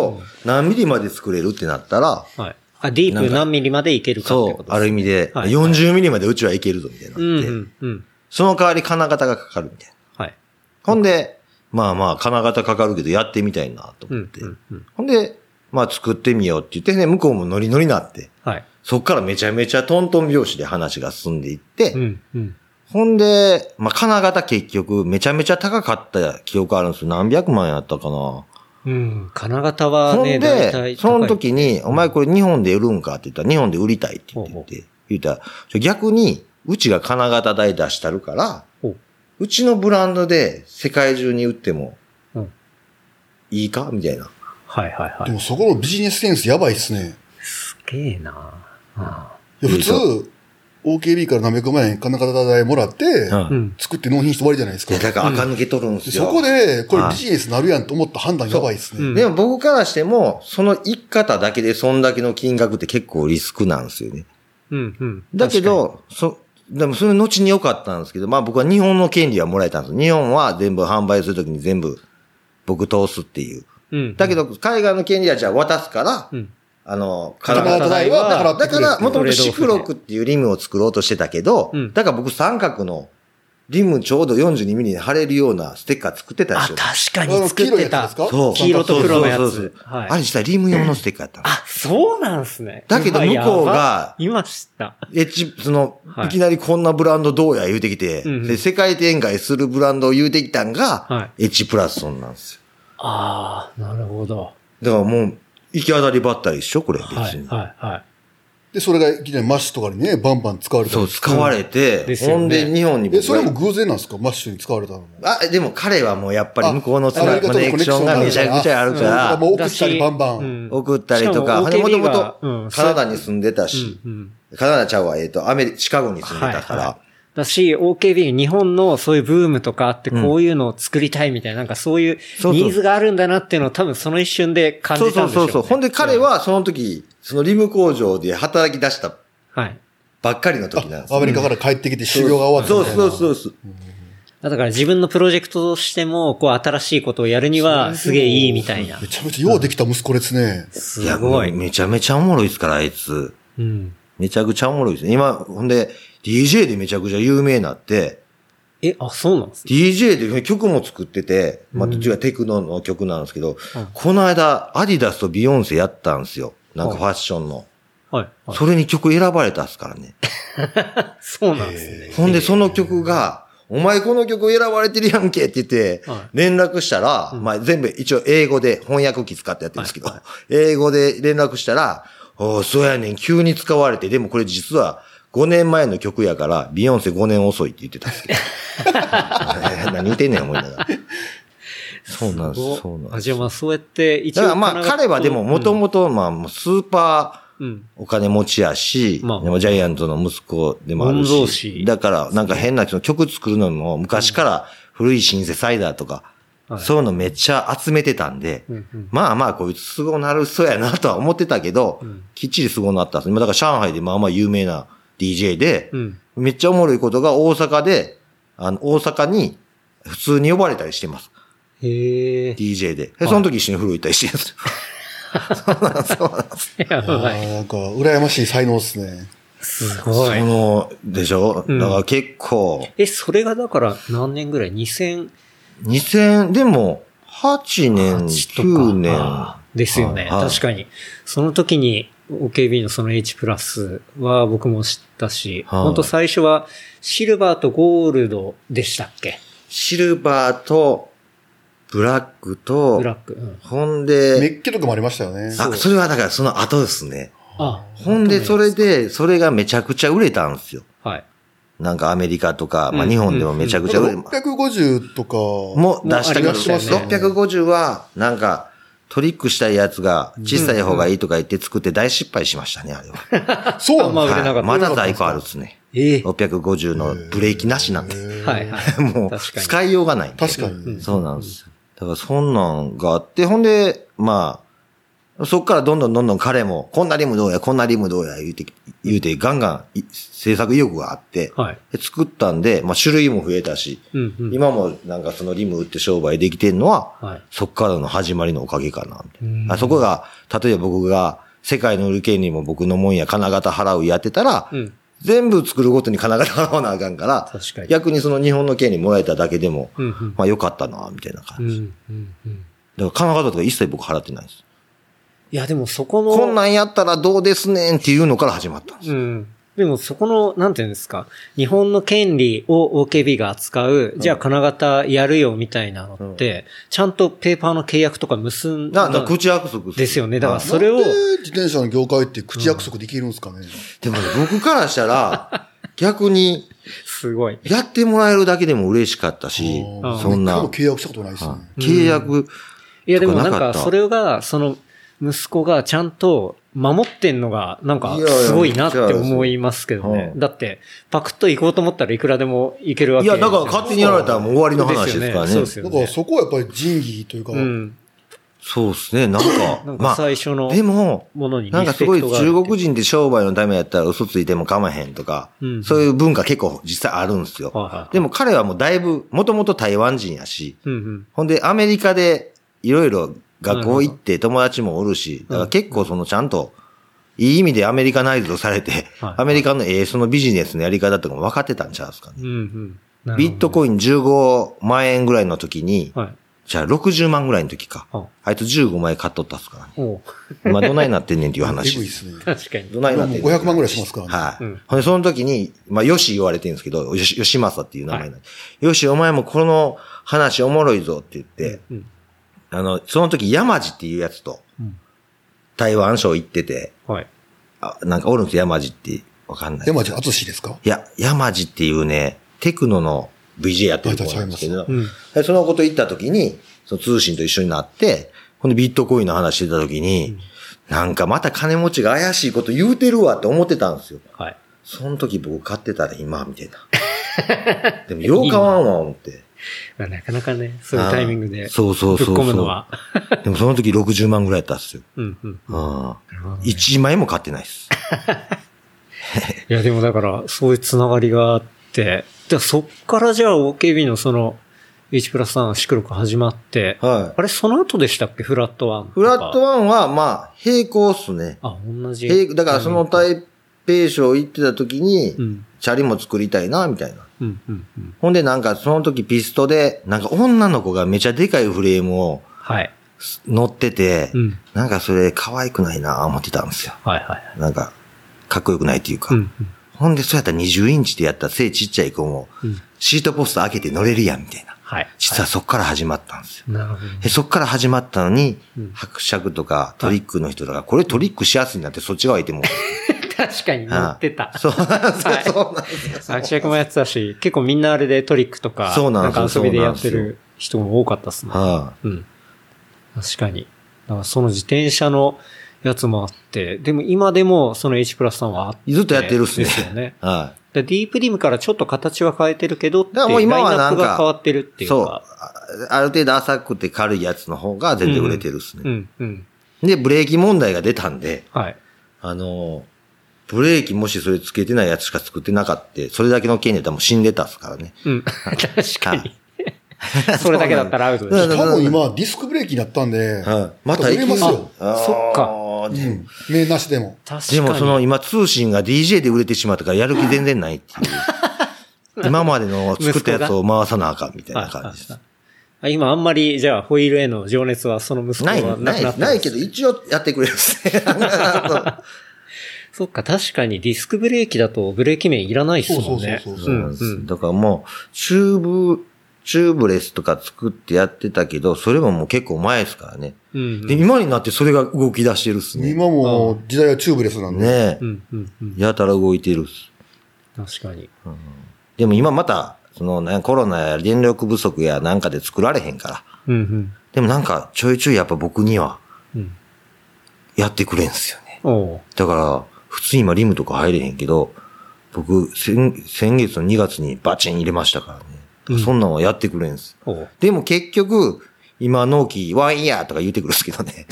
何ミリまで作れるってなったら、はい。あ、ディープ何ミリまでいけるかってそう、ことですある意味で、はい40ミリまでうちはいけるぞ、みたいになって、うんうんうん。その代わり金型がかかるみたいな。はい。ほんで、まあまあ、金型かかるけど、やってみたいなとうん思って。うんうん。ほんで、まあ作ってみようって言ってね、向こうもノリノリになって、はい。そっからめちゃめちゃトントン拍子で話が進んでいって、うんうん。ほんで、まあ、金型結局めちゃめちゃ高かった記憶あるんですよ。何百万やったかな。うん。金型はね、ほんで、その時に、お前これ日本で売るんかって言ったら、日本で売りたいって言って言ったら、逆に、うちが金型代出したるから、ほううちのブランドで世界中に売ってもうん、いいかみたいな。はいはいはい。でもそこのビジネスセンスやばいっすね。すげえなあいや普通、OKB から何百万円金型代もらって、うんうん。作って納品して終わりじゃないですか。だから垢抜けとるんですよ。でそこで、これはいビジネスなるやんと思った判断やばいっすね。うんでも僕からしても、その一方だけでそんだけの金額って結構リスクなんですよね。うんうん。だけど、そ、でもそれ後に良かったんですけど、まあ僕は日本の権利はもらえたんです。日本は全部販売するときに全部僕通すっていう。だけど、海外の権利はじゃあ渡すから、うん。あの、金金型代は、だからだから、もともとシフロクっていうリムを作ろうとしてたけど、うんだから僕三角のリムちょうど42ミリに貼れるようなステッカー作ってたんであ、すよ。確かに作ってた。そう。黄色と黒のやつそうそうそうはいあれ実はリム用のステッカーやったの。あ、そうなんすね。だけど向こうが今今知った。エッジ、その、はいい、きなりこんなブランドどうや言うてきて、うんうんで世界展開するブランドを言うてきたんが、はエッジプラスソンなんですよ。ああ、なるほど。だからもう、行き当たりばったりでしょ？これ別はい、に。はい、はい。で、それがいきなりマッシュとかにね、バンバン使われたそう、り使われて、ですよね。ほんで日本に僕え、がそれも偶然なんですか？マッシュに使われたのも。あ、でも彼はもうやっぱり向こうのつなコネクションがめちゃくちゃあるから、もう送ったりバンバン。うん。送ったりとか、ももともがとうんカナダに住んでたし、うんうん。カナダちゃうわ、えっ、と、アメリ、シカゴに住んでたから、はいはいだし、OKB、日本のそういうブームとかあって、こういうのを作りたいみたいな、なんかそういうそうニーズがあるんだなっていうのを多分その一瞬で感そうじたんでしょね。そううそうそう。ほんで彼はその時、そのリム工場で働き出したはい。ばっかりの時なんですよアメリカから帰ってきて修行が終わったそうみたいな。そうそうそう。だから自分のプロジェクトとしても、こう新しいことをやるにはすげえいいみたいなめ。ちゃめちゃようできた息子ですね。すごい。めちゃめちゃおもろいですから、あいつ。うん。めちゃくちゃおもろいですね。今、ほんで、DJ でめちゃくちゃ有名になって、え、あ、そうなんですね。DJ で曲も作ってて、まあ、どっちがテクノの曲なんですけど、この間、アディダスとビヨンセやったんですよ。なんかファッションの。はい。はいそれに曲選ばれたっすからね。そうなんですね。ほんで、その曲が、お前この曲選ばれてるやんけって言ってはい、連絡したら、まあ全部一応英語で翻訳機使ってやってるんですけど、英語で連絡したら、おーそうやねん、急に使われて、でもこれ実は5年前の曲やから、ビヨンセ5年遅いって言ってたんですけ 何言ってんねん、思いながら。そうなんです、そうなんあ、です。じゃあまあそうやって一応。だからまあ彼はでももともと、まあもうスーパー、うん。お金持ちやし、まあでもジャイアントの息子でもあるし。司だから、なんか変な曲作るのも昔から古いシンセサイダーとか、はいそういうのめっちゃ集めてたんで、うんうんまあまあこいつすごなる人やなとは思ってたけど、んきっちりすごなったんです。今だから上海でまあまあ有名な DJ で、うん。めっちゃおもろいことが大阪で、あの、大阪に普通に呼ばれたりしてます。へえ。DJ で。でその時一緒に風呂行ったりしてるんですよ。そうなんです、そうなんです。なんか、羨ましい才能ですね。すごい。その、でしょ？うんだから結構、え、それがだから何年ぐらい ?2000 2000、でも、8年、8とか9年。ですよね。はい確かに。その時に OKB のその H プラスは僕も知ったし、はい本当最初はシルバーとゴールドでしたっけ？シルバーと、ブラックとブ、ラック。うん、ほんメで、ッケとかもありましたよね。あ、それはだからその後ですね。あ、ほんで、それで、それがめちゃくちゃ売れたんですよ。はい。なんかアメリカとか、まあうん日本でもめちゃくちゃ売れ、なんか650とか、もう出したけど、ね650は、なんか、トリックしたいやつが小さい方がいいとか言って作って大失敗しましたね、あれは。そうなんだまだ在庫あるっすね。ええ650のブレーキなしなんで。はいはい。もう、使いようがないんで。確かに。そうなんですよ。だからそんなんがあって、ほんで、まあ、そっからどんどんどんどん彼も、こんなリムどうや、こんなリムどうや、言うて、言うて、ガンガンい制作意欲があって、はい。で作ったんで、まあ種類も増えたし、うんうん。今もなんかそのリム売って商売できてんのは、はい。そっからの始まりのおかげかな、あそこが、例えば僕が、世界の売る権利も僕のもんや金型払うやってたら、うん。全部作るごとに金型払わなあかんから、確かに逆にその日本の権利もらえただけでも、うんうん。まあ良かったな、みたいな感じ。うんうんうん。だから金型とか一切僕払ってないです。いや、でもそこの、こんなんやったらどうですねんっていうのから始まったんです。うん。でもそこの、なんていうんですか、日本の権利を OKB が扱う、じゃあ金型やるよみたいなのって、ちゃんとペーパーの契約とか結んだから口約束ですよね。だからはいそれをなん、で自転車の業界って口約束できるんですかね。でもね、僕からしたら、逆に、すごい。やってもらえるだけでも嬉しかったしそんな契約したことないですね。契約、いやでもなんか、それが、その、息子がちゃんと守ってんのが、なんかすごいなって思いますけどねう。んだって、パクッと行こうと思ったらいくらでも行けるわけいや、だから勝手にやられたらもう終わりの話ですからね。そうですよだからね。そこはやっぱり仁義というか、うん。そうですね、なんか なん、かまあ、最初のでも、ものになんかすごい中国人って商売のためやったら嘘ついても構わへんとか、うんそういう文化結構実際あるんですよ。はいはいでも彼はもうだいぶ、もともと台湾人やし、うんうん。ほんでアメリカでいろいろ学校行って友達もおるし、だから結構そのちゃんと、いい意味でアメリカナイズドされて、はい アメリカのええそのビジネスのやり方とかも分かってたんちゃうんですかね。ビットコイン15万円ぐらいの時に、はい。じゃあ60万ぐらいの時か。ああいつ15枚買っとったっすからね。おう今どないなってんねんっていうえ話いです すね。確かに。どないなってんねんもう500万ぐらいしますからね。はい。うんほんで、その時に、まあ、よし言われてるんですけど、よし、よしまさっていう名前なんで、よし、お前もこの話おもろいぞって言って、うんあの、その時山地っていうやつと、うん台湾省行ってて、はい。あなんかおるんですよ、山地って。わかんない。山地敦ですか？いや、山地っていうね、テクノの VJ やってる子なんですけど、うん。でそのこと言った時に、その通信と一緒になって、ほんでビットコインの話してた時に、なんかまた金持ちが怪しいこと言うてるわって思ってたんですよ。はい。その時僕買ってたら今、みたいな。でも、よう買わんわ、思って。まあなかなかね、そういうタイミングで。そうそうそう込むのは。でもその時60万ぐらいやったんですよ。うんうん。ああ。1枚も買ってないです。いや、でもだから、そういうつながりがあって、でそっからじゃあ OKB のその、H プラス3シクロク始まって、はい。あれ、その後でしたっけ？フラットワンとか。フラットワンは、まあ、並行っすね。あ、同じ。並だからその台北省行ってた時にう、ん。チャリも作りたいな、みたいな。うん、うん、うん。ほんでなんかその時ピストで、なんか女の子がめちゃでかいフレームをはい。乗ってて、うん。なんかそれ可愛くないな、思ってたんですよ。はい、はい。なんか、かっこよくないっていうか。うん、ほんで、そうやったら20インチでやったら背ちっちゃい子も、うん。シートポスト開けて乗れるやん、みたいな。はい。実はそっから始まったんですよ。なるほど。でそっから始まったのにうん、伯爵とかトリックの人とか、これトリックしやすいなってそっち側いても。確かに乗ってた。そうなんですそうなんですよ。アクシャクもやってたし、結構みんなあれでトリックとか、そうなんか遊びでやってる人も多かったっすね。はうん。確かに。だからその自転車のやつもあって、でも今でもその H プラスさんはあって。ずっとやってるっすね。ですよね。はでディープリムからちょっと形は変えてるけどって、だからもう今はなんかラインナップが変わってるってい。そう。いうか。あある程度浅くて軽いやつの方が全然売れてるっすね。うん、うん。で、ブレーキ問題が出たんで、はい。あの、ブレーキもしそれつけてないやつしか作ってなかった、それだけの件で多分死んでたっすからね。うん。確かに。それだけだったらアウトでしょ。うん多分今、ディスクブレーキになったんで、はい。また売れますよ。そっかうん。名なしでも。確かに。でもその今通信が DJ で売れてしまったからやる気全然ないっていう。今までの作ったやつを回さなあかんみたいな感じです。あ今あんまり、じゃあ、ホイールへの情熱はその息子ない、はなないくなっ、たないけど一応やってくれるっすね。そっか、確かにディスクブレーキだとブレーキ面いらないっすもんね。そうそうそうなんです。だからもう、チューブ、チューブレスとか作ってやってたけど、それももう結構前ですからね。うん。うんで、今になってそれが動き出してるっすね。今も時代はチューブレスなんで。ねえう。ん、うん、うん。やたら動いてるっす。確かに。でも今また、その、ね、コロナや電力不足やなんかで作られへんから。うん、うん。でもなんか、ちょいちょいやっぱ僕には、うん。やってくれんすよね。おうだから、普通今リムとか入れへんけど、僕、先先月の2月にバチン入れましたからね。そんなんはやってくれんす。でも結局、今、納期ワンイヤーとか言ってくるんですけどね。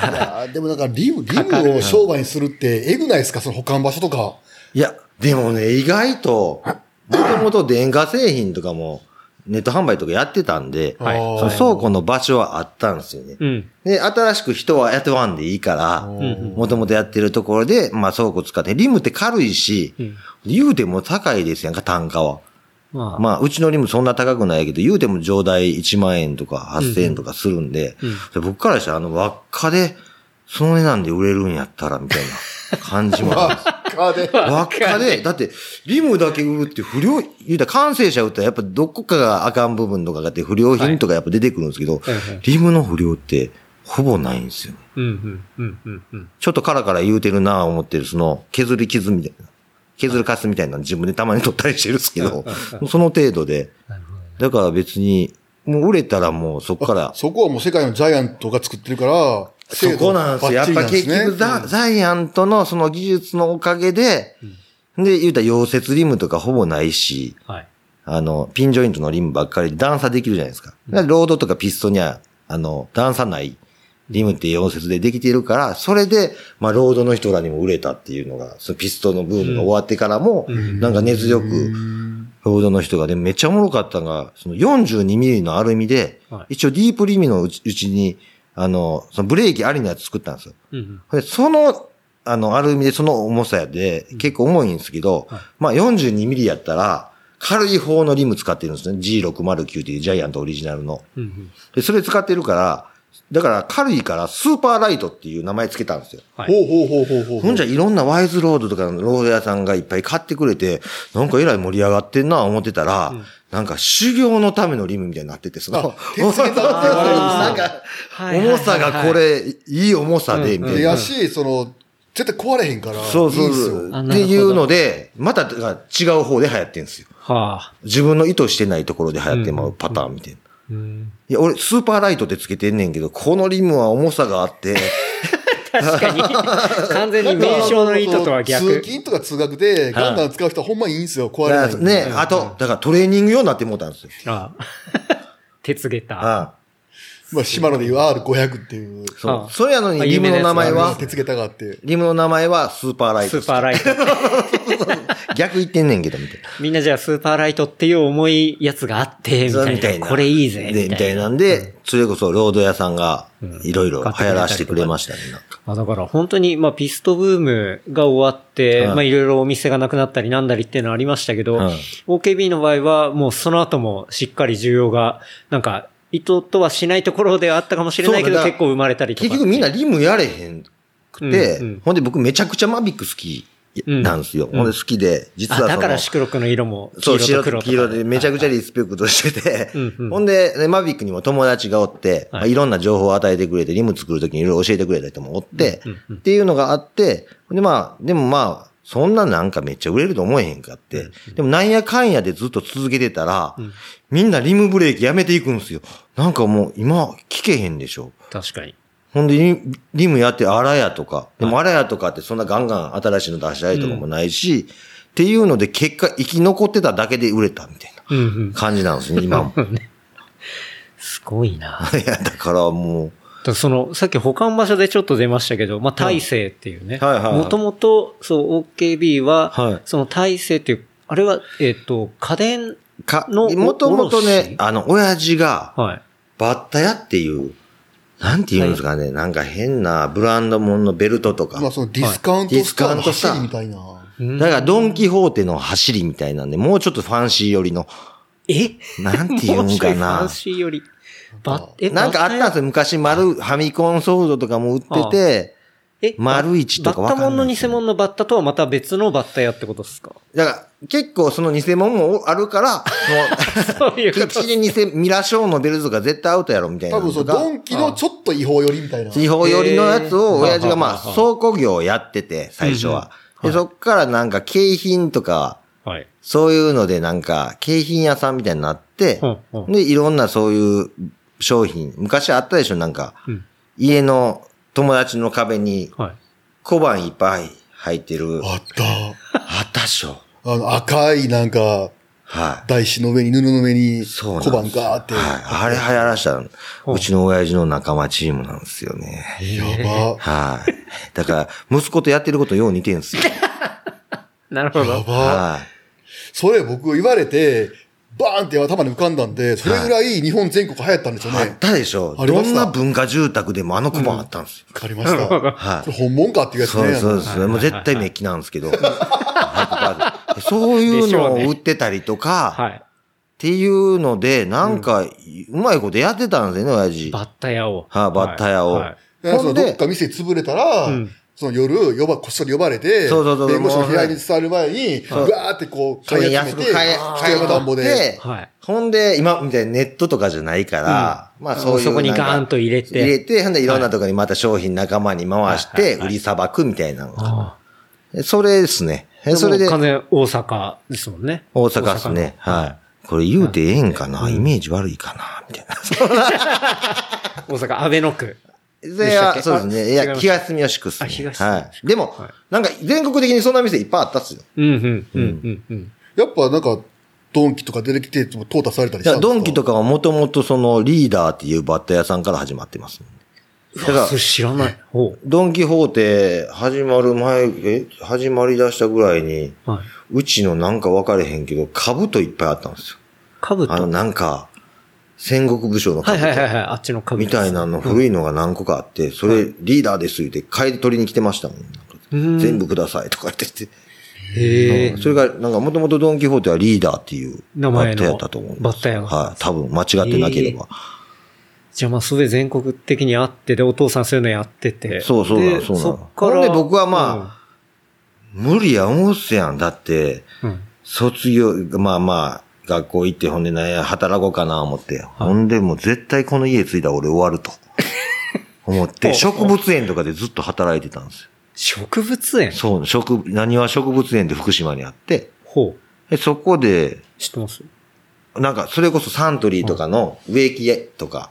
でもなんかリム、リムを商売にするって、えぐないですか？その保管場所とか。いや、でもね、意外と、もともと電化製品とかも、ネット販売とかやってたんで、その倉庫の場所はあったんですよね。うん。で、新しく人は雇わんでいいから、もともとやってるところで、まあ倉庫使って、リムって軽いし、うん言うても高いですやんか、単価は。まあ、まあ、うちのリムそんな高くないけど、言うても上代1万円とか8000円とかするんで、で僕からしたらあの輪っかで、その値段で売れるんやったら、みたいな感じもあるんです。カーで。輪っかで、だって、リムだけ売るって不良、言うたら完成者売ったらやっぱどこかがあかん部分とかがあって不良品とかやっぱ出てくるんですけど、はいはいリムの不良ってほぼないんですよね。うん、うん、うん、うん、うん。ちょっとカラカラ言うてるなぁ思ってる、その、削り傷みたいな。削るカスみたいなの自分でたまに取ったりしてるんですけど、その程度で。だから別に、もう売れたらもうそこから、そこはもう世界のジャイアントが作ってるから、そこなんですよ。やっぱ結局ザ、ザイアントのその技術のおかげで、で、言うたら溶接リムとかほぼないし、はい。あの、ピンジョイントのリムばっかりで段差できるじゃないですか。ロードとかピストには、あの、段差ないリムって溶接でできているから、それで、まあ、ロードの人らにも売れたっていうのが、そのピストのブームが終わってからも、なんか根強く、ロードの人が、で、めっちゃおもろかったのが、その42ミリのアルミで、はい一応ディープリムのうちうちに、あの、そのブレーキありのやつ作ったんですよ。うん、で、その、あの、アルミでその重さやで、結構重いんですけど、まあ42ミリやったら、軽い方のリム使ってるんですね。G609 っていうジャイアントオリジナルの。うん、うん。で、それ使ってるから、だから軽いからスーパーライトっていう名前つけたんですよ。はいほうほうほうほうほう。ほんじゃいろんなワイズロードとかのロード屋さんがいっぱい買ってくれて、なんかえらい盛り上がってんな思ってたら、なんか修行のためのリムみたいになってて、その、鉄下駄って言われるんですねなんか、重さがこれ、いい重さで、みたいな。でやし、その、絶対壊れへんから。そうそういいんすよそう。あっていうので、また違う方で流行ってんですよ。はあ。自分の意図してないところで流行ってまうパターンみたいな。うん。いや、俺、スーパーライトってつけてんねんけど、このリムは重さがあって、確かに。完全に名称の意図とは通逆。勤とか通学でガンガン使う人はほんまいいんすよ。壊れない。ね、あと、だからトレーニング用になってもうたんですよ。ああ。鉄下駄。あまあ、島野でいう R500 っていう、そうあ。それやのに、あリムの名前は、鉄下駄があって。リムの名前はスーパーライト。スーパーライト。逆言ってんねんけど、みたいな。みんなじゃあスーパーライトっていう重いやつがあって、みそうたいな。これいいぜ、で、みたいなんで、それこそロード屋さんが、いろいろ流行らしてくれましたね、あだから本当に、まあピストブームが終わって、はいまあいろいろお店がなくなったりなんだりっていうのはありましたけど、はい OKB の場合はもうその後もしっかり需要が、なんか意図とはしないところではあったかもしれないけど結構生まれたりとか。結局みんなリムやれへんくて、うんうん。ほんで僕めちゃくちゃマビック好きなんですよ。うん。ほんで好きで、実はだからシクロクの色もそう、黄色と黒とか。白と黄色でめちゃくちゃリスペクトしてて、うんうん。ほんで、ねマビックにも友達がおって、はい。まあ、いろんな情報を与えてくれて、リム作るときにいろいろ教えてくれた人もおって、うんうん。っていうのがあって、ほんでまあ、でもまあ、そんななんかめっちゃ売れると思えへんかって。でもなんやかんやでずっと続けてたら、みんなリムブレーキやめていくんですよ。なんかもう今聞けへんでしょ。確かに。ほんでリ、リムやってあらやとか。でもあらやとかってそんなガンガン新しいの出したりとかもないし、っていうので結果生き残ってただけで売れたみたいうんうん。な感じなんですね、今も。すごいな。いや、だからもう、だその、さっき保管場所でちょっと出ましたけど、まあ、大勢っていうね。はいはいはいもともと、そう、OKB は、はいその大勢っていう、あれは、えっ、と、家電か、のもともとね卸、あの、親父が、はい。バッタ屋っていう、なんて言うんですかね、なんか変なブランドもんのベルトとか。まあそのディスカウントストアの走りみたいな。だからドンキホーテの走りみたいなんで、もうちょっとファンシー寄りの。え？なんて言うんかなファンシーより。バえなんかあったんですよ。昔、丸、ファミコンソードとかも売ってて、え丸一とかわバッタモンの偽物のバッタとはまた別のバッタ屋ってことですか？だから、結構その偽物もあるから、も そういうう、こと一で偽、ミラショーのベルトとか絶対アウトやろみたいな多分そう。ドンキのちょっと違法寄りみたいな。地方寄りのやつを親父がまあ倉庫業をやってて、最初は。で、そっからなんか景品とか、はい。そういうのでなんか景品屋さんみたいになってで、いろんなそういう商品、昔あったでしょなんかうん、家の友達の壁にはい。小判いっぱい入ってる。あった。あったでしょあの、赤いなんか、はい。台紙の上に、布の上に、小判ガーって。はい。あれ流行らしたのうちの親父の仲間チームなんですよね。やば。はい。だから、息子とやってることよう似てるんですよ。なるほど。やば。はい。それ僕言われて、バーンって頭に浮かんだんで、それぐらい日本全国流行ったんですよね。わあったでしょどんな文化住宅でもあの小判あったんですよ。かりました。こ はいれ本物かっていうやつそうね。そうそう。もう絶対メッキなんですけど。はいそういうのを売ってたりとか、はい。っていうので、なんか、うまいことやってたんですよね、親父。バッタ屋を。はいバッタ屋をはいほんでのどっか店潰れたら、んその夜、呼ば、こっそり呼ばれて、そうそうそう弁護士の部屋に伝わる前に、うわーってこう、買い集めて、買え、一山暖房で。はい。ほんで、今みたいにネットとかじゃないから、まあそういうそこにガーンと入れて入れて、ほんでいろんなところにまた商品仲間に回して、売りさばくみたいなのそれですね。あ。それで、完全大阪ですもんね。大阪ですね。はい。これ言うてええんかな？イメージ悪いかな？みたいな。大阪、安倍の区。でしたっけ？そうですね。いや、あ違います東住吉区っすね。あ東はい。でもはい、なんか全国的にそんな店いっぱいあったっすよ。うん、うん、うん、うん、うん。やっぱなんか、ドンキとか出てきて、淘汰されたりしたんですか？ドンキとかはもともとそのリーダーっていうバッタ屋さんから始まってます。だからそ、れ知らない。ほドンキホーテ始まる前、え、始まり出したぐらいに、う。はい。うちのなんか分かれへんけど、兜いっぱいあったんですよ。かぶと。あの、なんか、戦国武将の兜はいはいはいはい。あっちのかぶみたいなの古いのが何個かあって、それリーダーです言って帰り取りに来てましたもん。なん全部くださいとか言ってて。へえ。それが、なんかもともとドンキホーテはリーダーっていう名前のバッタやったと思うバッタ屋がはい。多分間違ってなければ。じゃあまあ、それ全国的にあって、で、お父さんそういうのやってて。そうそうなのでそうなのそっから。ほんで僕はま無理や思うっすやん。だって、あ、うん。卒業、まあまあ、学校行って、ほんでね、働こうかな思って。ほんでもう絶対この家着いたら俺終わると。思って、植物園とかでずっと働いてたんですよ。植物園？そう、植、何は植物園で福島にあって、ほう。でそこで、知ってます？なんか、それこそサントリーとかの植木とか、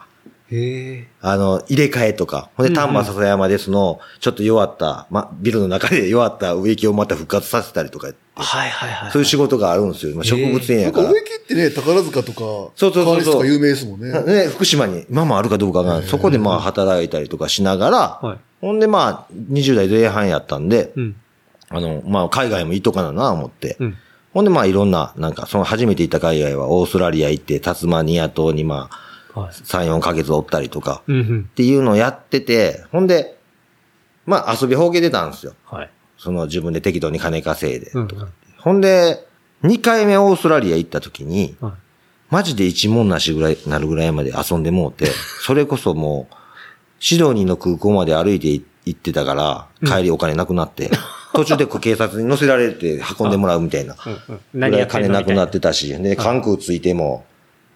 へえ。あの、入れ替えとか、ほんで、丹波篠山ですの、ちょっと弱った、ま、ビルの中で弱った植木をまた復活させたりとか、はいはいはい。そういう仕事があるんですよ。まあ、植物園やから。植木ってね、宝塚とか、そうそうそうそう川西とか有名ですもんね。ね、福島に、今もあるかどうかが、そこでまあ働いたりとかしながら、はい。ほんでまあ、20代前半やったんで、うん。あの、まあ海外も行っとかなな思って、うん。ほんでまあいろんな、なんかその初めて行った海外はオーストラリア行って、タスマニア島にまあ、はい。3、4ヶ月おったりとか、っ。ていうのをやってて、ほんで、まあ遊びほうけてたんですよ。はい。その自分で適当に金稼いで。うん。ほんで、2回目オーストラリア行った時に、はい。マジで一文なしぐらい、なるぐらいまで遊んでもうて、それこそもう、シドニーの空港まで歩いて行ってたから、帰りお金なくなって、途中で警察に乗せられて運んでもらうみたいな。うんうん。ぐらい金なくなっみてたし、で、関空ついても、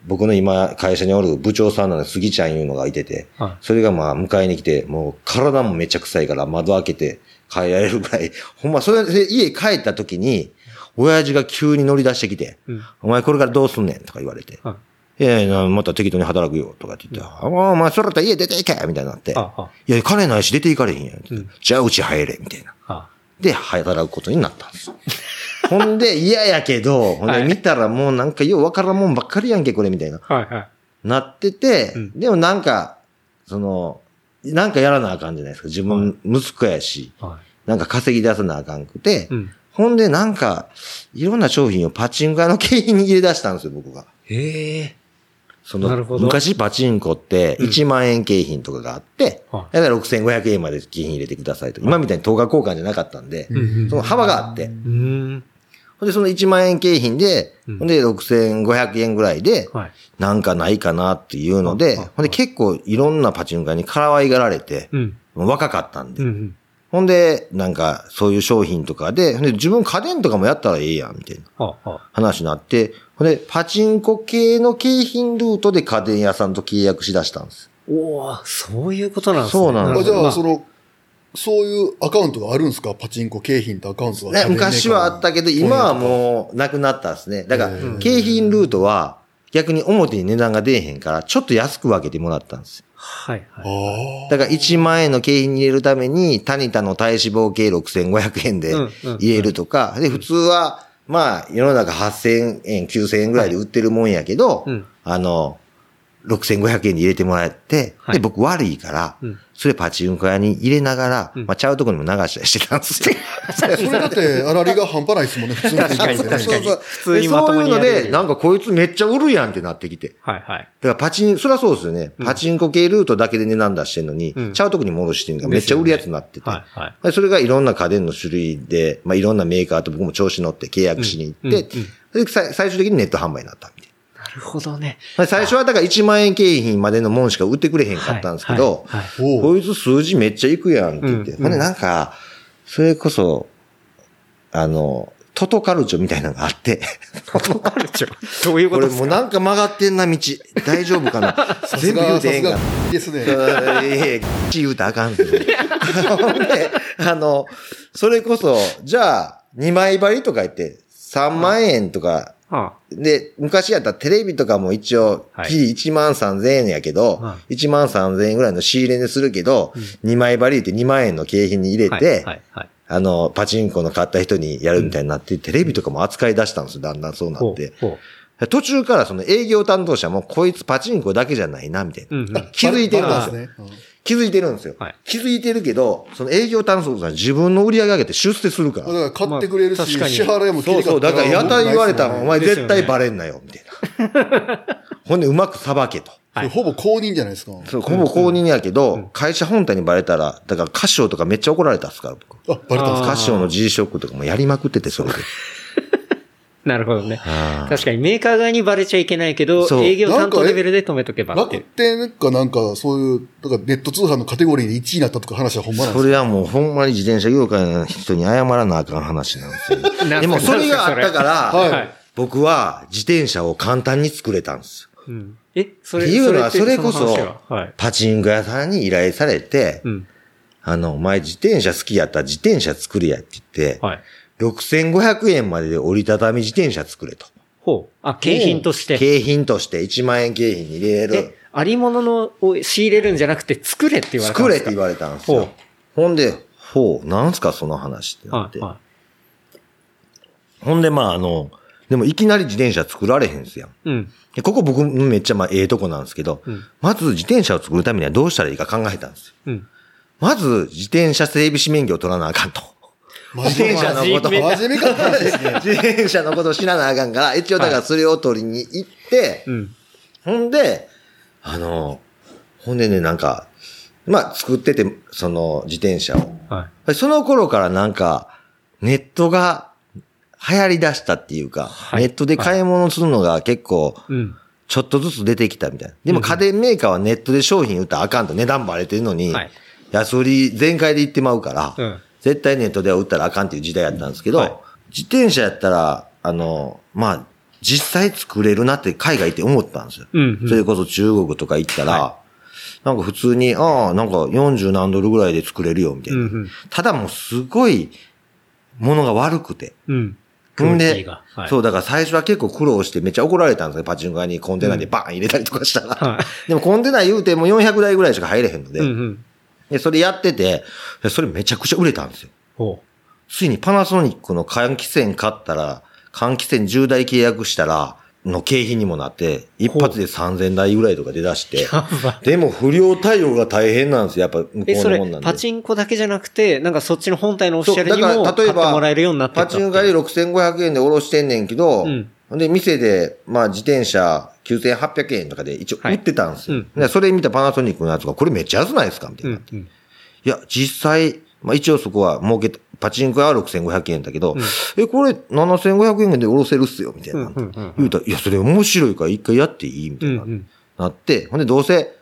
僕の今、会社におる部長さんなの杉ちゃんいうのがいてて、はいそれがまあ、迎えに来て、もう体もめっちゃ臭いから窓開けて帰られるぐらい、ほんま、それで家帰った時に、親父が急に乗り出してきて、うんお前これからどうすんねんとか言われて、はい。いやいや、また適当に働くよ、とかって言って、ああ、お前それだったら家出ていけみたいになって、ああいや、金ないし出ていかれへんやんって。じゃあうち入れ、みたいな。あで、働くことになったんです。ほんで、嫌やけど、ほんで見たらもうなんかようわからんもんばっかりやんけ、これ、みたいな。はいはい。なってて、うんでもなんか、その、なんかやらなあかんじゃないですか。自分、息子やし、はなんか稼ぎ出さなあかんくて、い。うん。ほんでなんか、いろんな商品をパチンコ屋の景品に入れ出したんですよ、僕が。へえ。その昔パチンコって1万円景品とかがあって、はいだから6500円まで景品入れてくださいと。今みたいに10日交換じゃなかったんで、その幅があって、うーん。ほんでその1万円景品で、うんほんで6500円ぐらいで、はい。なんかないかなっていうので、はいほんで結構いろんなパチンコ屋に可愛がられて、うん。若かったんで、うんうん。ほんで、なんかそういう商品とかで、ほんで自分家電とかもやったらええやん、みたいな。話になって、ほんで、パチンコ系の景品ルートで家電屋さんと契約しだしたんです。おおそういうことなんですね。そうなんですあじゃあ、その、の、そういうアカウントがあるんですか？パチンコ景品ってアカウントが。ね、昔はあったけど、今はもうなくなったんですね。だから、景品ルートは逆に表に値段が出えへんから、ちょっと安く分けてもらったんですよ。はいはい。あだから1万円の景品に入れるために、タニタの体脂肪計6500円で入れるとか、で、普通は、まあ、世の中8000円、9000円ぐらいで売ってるもんやけど、うん。あの、6500円で入れてもらって、はいで、僕悪いから、うんそれパチンコ屋に入れながら、うんまあ、ちゃうとこにも流したりしてたんですよ。あ。それだって、あらりが半端ないですもんね、普通の確かに確かにそうそう普通にまとそういうので、なんかこいつめっちゃ売るやんってなってきて。はいはい。だからパチン、そりゃそうですよね。パチンコ系ルートだけで値段出してんのに、うんちゃうとこに戻してんのがめっちゃ売るやつになってて。はいはい。でそれがいろんな家電の種類で、まあ、いろんなメーカーと僕も調子乗って契約しに行って、うんうんでさ最終的にネット販売になったみたいなるほどね。な。最初はだから1万円景品までのもんしか売ってくれへんかったんですけど、こいつ数字めっちゃいくやんって言って。うんほんでなんか、それこそ、あの、トトカルチョみたいなのがあって、トトカルチョ？どういうこことれですか？もうなんか曲がってんな道。大丈夫かな？全部言うてええんかですね。ええ、ち言うたらあかんで、あの、それこそ、じゃあ、2枚張りとか言って、3万円とか、はで、昔やったらテレビとかも一応は、いギリ1万3000円やけど、は1万3000円ぐらいの仕入れにするけど、2枚張りって2万円の景品に入あれて、はいはいはい。あの、パチンコの買った人にやるみたいになって、テレビとかも扱い出したんですよ、だんだんそうなって。ほ途中からその営業担当者も、こいつパチンコだけじゃないな、みたいな。う。うんうん。気づいてるんですよ。バレたんですね。気づいてるんですよ。はい気づいてるけど、その営業担当者は自分の売り上げ上げて出世するかうんら。だから買ってくれるし、まあ支払いもそうそう。だから、やたら言われたら、お前絶対バレんなよ、みたいな。ほんで、うまくさばけと。はいほぼ公認じゃないですか。そう、ほぼ公認やけど、会社本体にバレたら、だから歌唱とかめっちゃ怒られたんですから、僕。あ、バレたんですか？歌唱の G ショックとかもやりまくってて、それで。なるほどね確かにメーカー側にバレちゃいけないけど、営業担当レベルで止めとけばってい楽う。天かなんかそういう、だからネット通販のカテゴリーで1位になったとか話はほんまなんですそれはもうほんまに自転車業界の人に謝らなあかん話なんですよ。なでもそれがあったから、はいはい僕は自転車を簡単に作れたんですよ。うんえ、それ、っていうのは、ってそれこそパチンコ屋さんに依頼されて、うん。あの、お前自転車好きやったら自転車作れやって言って、はい。6500円までで折りたたみ自転車作れと。ほう。あ、景品として。景品として1万円景品に入れえる。、ありもののを仕入れるんじゃなくて作れって言われたんですか？作れって言われたんですよ。ほんで、ほう、なんすかその話ってなって。はい。はほんで、まあ、あの、でもいきなり自転車作られへんすやん。い。うん。でここ僕めっちゃまあええとこなんですけど、うんまず自転車を作るためにはどうしたらいいか考えたんですよ。うん。まず自転車整備士免許を取らなあかんと。自転車のこと、真面目かった話ですね。自転車のことを知らなあかんから、一応だからそれを取りに行って、うん。ほんで、あの、ほんでね、なんか、まあ作ってて、その自転車を。はい。その頃からなんか、ネットが流行り出したっていうか、はいネットで買い物するのが結構、うん。ちょっとずつ出てきたみたいな。でも家電メーカーはネットで商品売ったらあかんと値段バレてるのに、はい安売り全開で行ってまうから、うん絶対ネットでは売ったらあかんっていう時代やったんですけど、はい自転車やったら、あの、まあ、実際作れるなって海外って思ったんですよ。うんうんそれこそ中国とか行ったら、はなんか普通に、ああ、なんか40何ドルぐらいで作れるよ、みたいな。うんうんただもうすごい、ものが悪くて、うん。でが。はい、そう、だから最初は結構苦労してめっちゃ怒られたんですよ。パチンコ屋にコンテナでバーン入れたりとかしたら。はでもコンテナ言うても400台ぐらいしか入れへんので、うんうん。でそれやってて、でそれめちゃくちゃ売れたんですよ。ほついにパナソニックの換気扇買ったら、換気扇10台契約したら、の景品にもなって、一発で3000台ぐらいとか出だして。ばでも不良対応が大変なんですよ。やっぱ向こう。のもんなん、で。パチンコだけじゃなくて、なんかそっちの本体のオフィシャルにも買ってもらえるようになってたパチンコ屋で6500円でおろしてんねんけど、うんで、店で、まあ自転車9800円とかで一応売ってたんですよ。はいでそれ見たパナソニックのやつが、これめっちゃ安ないですか？みたいな。うんうん。いや、実際、まあ一応そこは儲けた、パチンコ屋は6500円だけど、え、これ7500円でおろせるっすよ、みたいな。うんうんうん言うたら、いや、それ面白いから一回やっていい？みたいな。うんうん。なって、ほんでどうせ、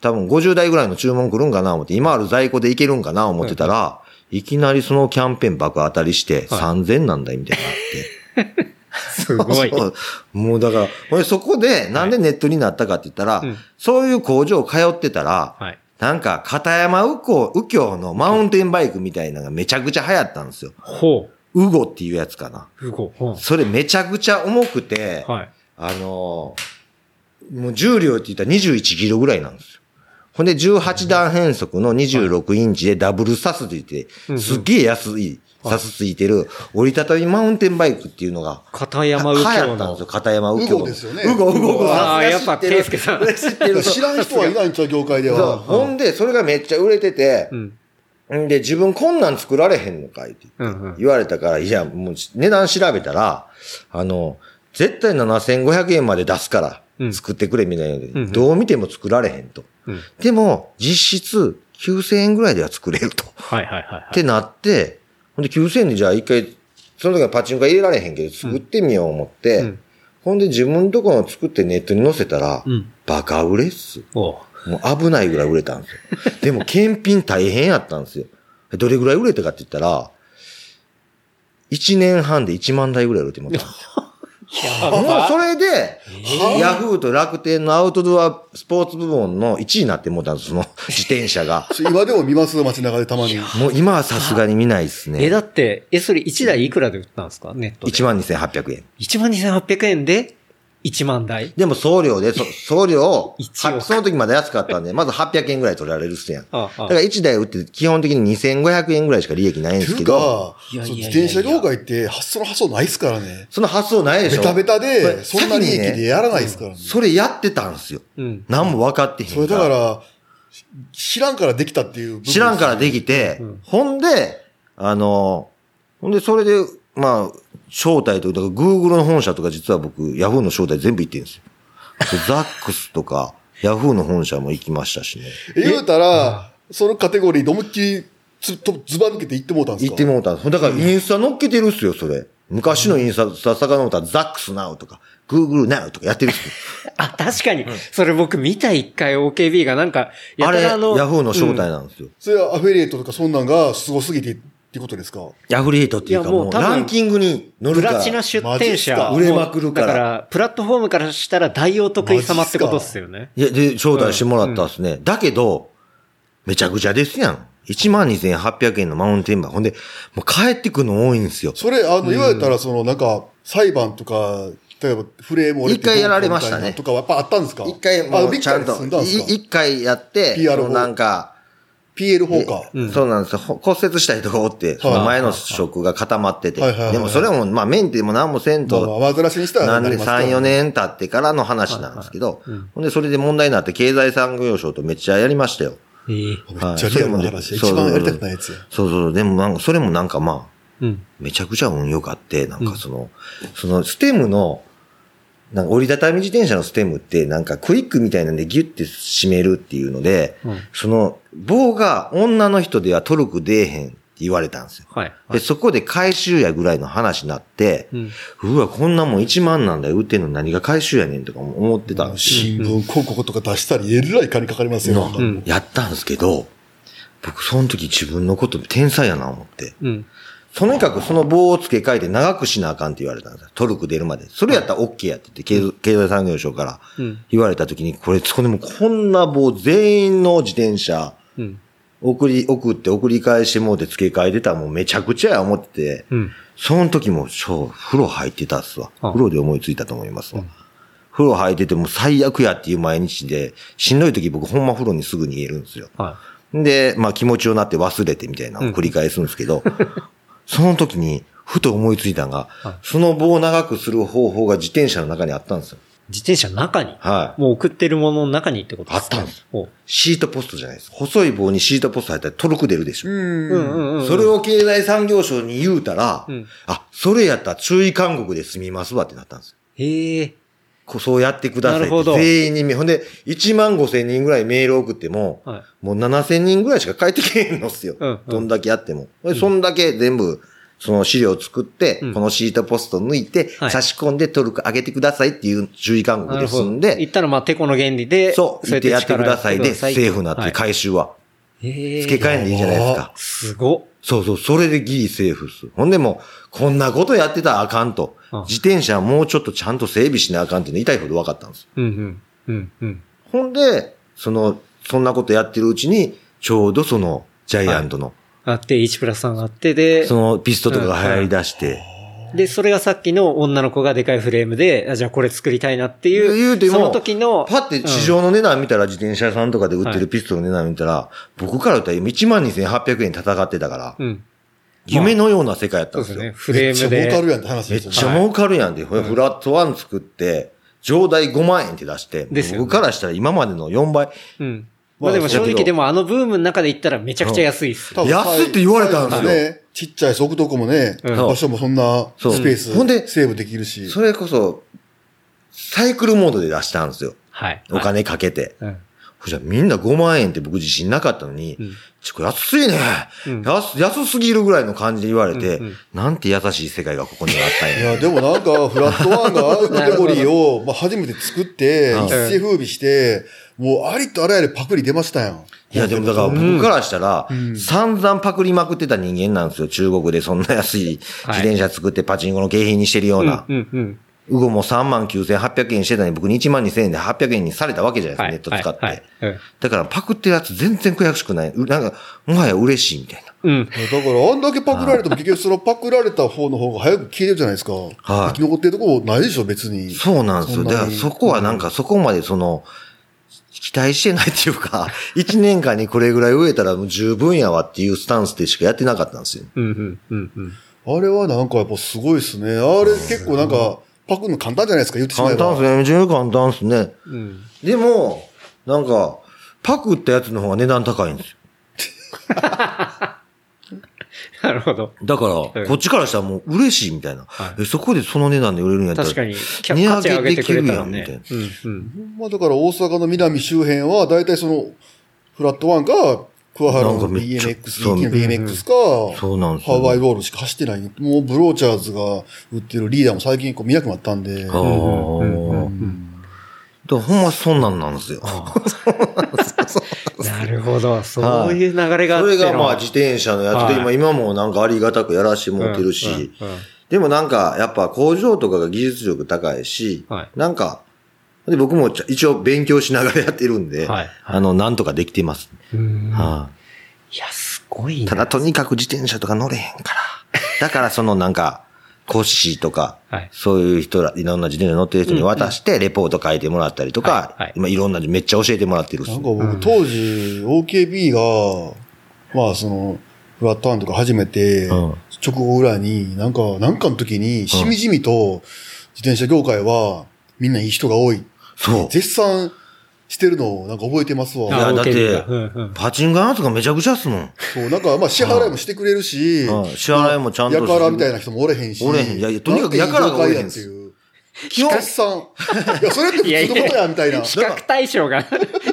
多分50代ぐらいの注文来るんかな思って、今ある在庫でいけるんかな思ってたら、いきなりそのキャンペーン爆当たりして、3000なんだよ、みたいになって。すごい。そうもうだから、ほんでそこで、なんでネットになったかって言ったら、うんそういう工場通ってたら、はい。なんか、片山右京、右京のマウンテンバイクみたいなのがめちゃくちゃ流行ったんですよ。ほウゴっていうやつかな。う。うご。ほそれめちゃくちゃ重くて、う。はい。あのーもう重量って言ったら21キロぐらいなんですよ。ほんで18段変速の26インチでダブルサスって言って、すっげえ安いサスついてる折りたたみマウンテンバイクっていうのが、片山右流京の行ったんですよ、。片山右京の。ウゴですよねウゴ、ウゴ、ウゴ。あーやっぱ圭介さん知ってる。知らん人はいないんちゃう、業界で。は。ほんで、それがめっちゃ売れてて、うん。んで、自分こんなん作られへんのかいって。言われたから、いや、もう値段調べたら、あの、絶対7500円まで出すからう、ん作ってくれみたいなうんどう見ても作られへんと。うん。でも、実質9000円ぐらいでは作れると。はいはいはいはい。ってなって、で9000円でじゃあ一回、その時はパチンコは入れられへんけど、作ってみよう思って、うんほんで自分のところの作ってネットに載せたら、うんバカ売れっす。もう危ないぐらい売れたんですよ。でも、検品大変やったんですよ。どれぐらい売れたかって言ったら、1年半で1万台ぐらい売れてもらったんですよ。もうそれで、ヤフーと楽天のアウトドアスポーツ部門の1位になってもうたんです、その 自転車が。今でも見ます街中でたまに。もう今はさすがに見ないですえ、ね。だって、え、それ1台いくらで売ったんですか？ネットで。1万2800円。1万2800円で1万台でも送料で、そ 送料その時まだ安かったんで、まず800円ぐらい取られるっすやん。ああだから1台売って基本的に2500円ぐらいしか利益ないんですけど、か、いやいや自転車業界って発想の発想ないっすからね。その発想ないでしょベタベタで、そんな利益でやらないですからね。それやってたんですよ。うん。何も分かってへんそれだから、知らんからできたっていう部分です知らんからできて、ほんで、あの、ほんで、それで、まあ、招待とか、だから Google の本社とか実は僕、Yahoo の招待全部行ってるんですよ。でザックスとか、Yahoo の本社も行きましたしね。え言うたら、そのカテゴリーで思いっきりつとずば抜けて行ってもうたんですか？行ってもうたんです。だからインスタ乗っけてるっすよ、それ。昔のインスタ、さかのったらザックス Now とか、Google Now とかやってるっすよ。あ、確かに。それ僕見た一回 OKB がなんか、やあれ、たらあの、Yahoo の招待なんですよ。それはアフィリエイトとかそんなんがすごすぎてってことですか？ヤフリエイトっていうかもう、ランキングに乗るから。プラチナ出店者。か？売れまくるからだから、プラットフォームからしたら大お得意様ってことっすよね。いや、で、招待してもらったんですね。だけど、めちゃくちゃですやん。12,800円のマウンテンバー。ほんで、もう帰ってくるの多いんですよ。それ、あの、言われたら、その、なんか、裁判とか、例えば、フレーム折れて一回やられましたねとかはやっぱあったんですか？一回もあうちゃんと一回やって、PR なんか、PL 法か。そうなんですよ。ほ骨折した人がおって、その前の食が固まってて。でもそれも、まあメンテも何もせんまあと、まあ、煩わしにしたらなりますから3、4年経ってからの話なんですけど、ほんで、それで問題になって経済産業省とめっちゃやりましたよ。ええめっちゃリアルな話。一番やりたくないやつや。そうそう、でもなんか、それもなんかまあ、うん。めちゃくちゃ運良かって、なんかその、そのステムの、なんか折りたたみ自転車のステムって、なんかクイックみたいなんでギュッて締めるっていうので、うんその棒が女の人ではトルク出えへんって言われたんですよ。はい。で、そこで回収やぐらいの話になって、うんうわ、こんなもん1万なんだよ、売ってんの何が回収やねんとか思ってたんですよ。新聞広告とか出したり、えらい金かかりますよ。のうんやったんですけど、僕その時自分のこと天才やな思って。うん。とにかくその棒を付け替えて長くしなあかんって言われたんですよ。トルク出るまで。それやったら OK やって言って、経経済産業省からうん言われた時に、これ、そこでもこんな棒全員の自転車、うん。送り、送って送り返してもうて付け替えてたらもうめちゃくちゃや思ってて、うん。その時も、そう、風呂入ってたっすわ。あ風呂で思いついたと思いますわ。風呂入っててもう最悪やっていう毎日で、しんどい時僕ほんま風呂にすぐ逃げるんですよ。はで、まあ気持ちをなって忘れてみたいなのを繰り返すんですけど、その時に、ふと思いついたのが、その棒を長くする方法が自転車の中にあったんですよ。い。自転車の中に？はい。もう送ってるものの中にってことですか？あったんですおうシートポストじゃないです。細い棒にシートポスト入ったらトルク出るでしょ。うんうんうん。それを経済産業省に言うたら、うんあ、それやったら注意勧告で済みますわってなったんですよ。へえ。こうそうやってください全員にめ、ほんで、1万5千人ぐらいメール送っても、はいもう7千人ぐらいしか返ってけへんのっすよ。うんうんどんだけやっても。でそんだけ全部、その資料を作って、うんこのシートポスト抜いて、はい差し込んでトルク上げてくださいっていう注意勧告でなるほど。済んで、言ったらまあ、テコの原理で、そう、言ってやってくださいで、セーフになってはい回収は。付け替えんでいいじゃないですか。すごっ。そうそう、それでギリセーフっす。ほんでもう、こんなことやってたらあかんとうん。自転車はもうちょっとちゃんと整備しなあかんっていうの痛いほど分かったんです。うんうん。うんうん。ほんで、その、そんなことやってるうちに、ちょうどその、ジャイアントの、あって、1プラス3があって、で、そのピストとかが流行り出して、で、それがさっきの女の子がでかいフレームで、あじゃあこれ作りたいなっていう、言うてもその時の、パって市場の値段見たら、自転車屋さんとかで売ってるピストの値段見たら、僕から言ったら1万2800円戦ってたから、うん。夢のような世界やったんですよ。そうですね。フレームめっちゃ儲かで。るやんって話めっですよちゃ儲かるやんで、フラットワン作って、上代5万円って出して、ですよね僕からしたら今までの4倍。うん。まあでも正直でもあのブームの中で言ったらめちゃくちゃ安いっす。多分安って言われたんですよね。ちっちゃい速度庫もね、うん場所もそんなスペース、ほんでセーブできるし。それこそ、サイクルモードで出したんですよ。はい。お金かけて。うん。そしたらみんな5万円って僕自信なかったのに、うんちょ、これ安いね、うん安。安すぎるぐらいの感じで言われて、うんうんなんて優しい世界がここにはあったんや。いや、でもなんか、フラットワンがカテゴリーを、まあ、初めて作って、うん一世風靡して、もうありとあらゆるパクリ出ましたやん。いや、でもだから僕からしたら、ん散々パクりまくってた人間なんですよ。中国でそんな安い自転車作ってパチンコの景品にしてるような。うんうん。ウゴも3万9800円してたのに僕に1万2000円で800円にされたわけじゃないですか、はい。ネット使って。はいはい。だからパクってるやつ全然悔しくない。うなんか、もはや嬉しいみたいな。うん。だから、あんだけパクられても結局そのパクられた方の方が早く消えるじゃないですか。はい生き残ってるとこないでしょ、別に。そうなんですよ。だからそこはなんかそこまでその、期待してないっていうか、1年間にこれぐらい植えたらもう十分やわっていうスタンスでしかやってなかったんですよ。うんうんうんうん。あれはなんかやっぱすごいですね。あれ結構なんか、パクるの簡単じゃないですか、言ってしまえば。簡単ですね。めちゃめちゃ簡単ですね。うん。でも、なんか、パクったやつの方が値段高いんですよ。なるほど。だから、うんこっちからしたらもう嬉しいみたいな。はいえそこでその値段で売れるんやったら。確かに、キャ値上げできるね。やんみうんうん。まあだから大阪の南周辺は、大体その、フラットワンか、桑原のなんかめっちゃ BMX、そう DT の BMX か、そうなんですよ、ハワイボールしか走ってない。もうブローチャーズが売ってるリーダーも最近こう見なくなったんで。あーだほんまそんなんなんですよ。なるほど。そういう流れがあそっての。れがまあ自転車のやつで、はい今、今もなんかありがたくやらしてもらってるし、うんうんうんでもなんか、やっぱ工場とかが技術力高いし、はいなんか、で僕も一応勉強しながらやってるんで、はいあの、なんとかできてます。うんはいや、すごいな。ただとにかく自転車とか乗れへんから。だからそのなんか、コッシーとか、はいそういう人ら、いろんな自転車乗ってる人に渡して、レポート書いてもらったりとか、はいはい今いろんなめっちゃ教えてもらってるなんか僕、当時、OKB が、まあその、フラットワンとか始めて、うん直後ぐらいに、なんか、なんかの時に、しみじみと、自転車業界は、みんないい人が多い。そう。絶賛してるのを、なんか覚えてますわ。いや、あだってパチンコ屋とかめちゃくちゃっすもん。そう、なんか、まあ、支払いもしてくれるし、うん支払いもちゃんとやからみたいな人もおれへんし。おれへんいやいやとにかくやからがおれへんっていう。基本さん。いや、それって普通のことや、みたいな。比較対象が、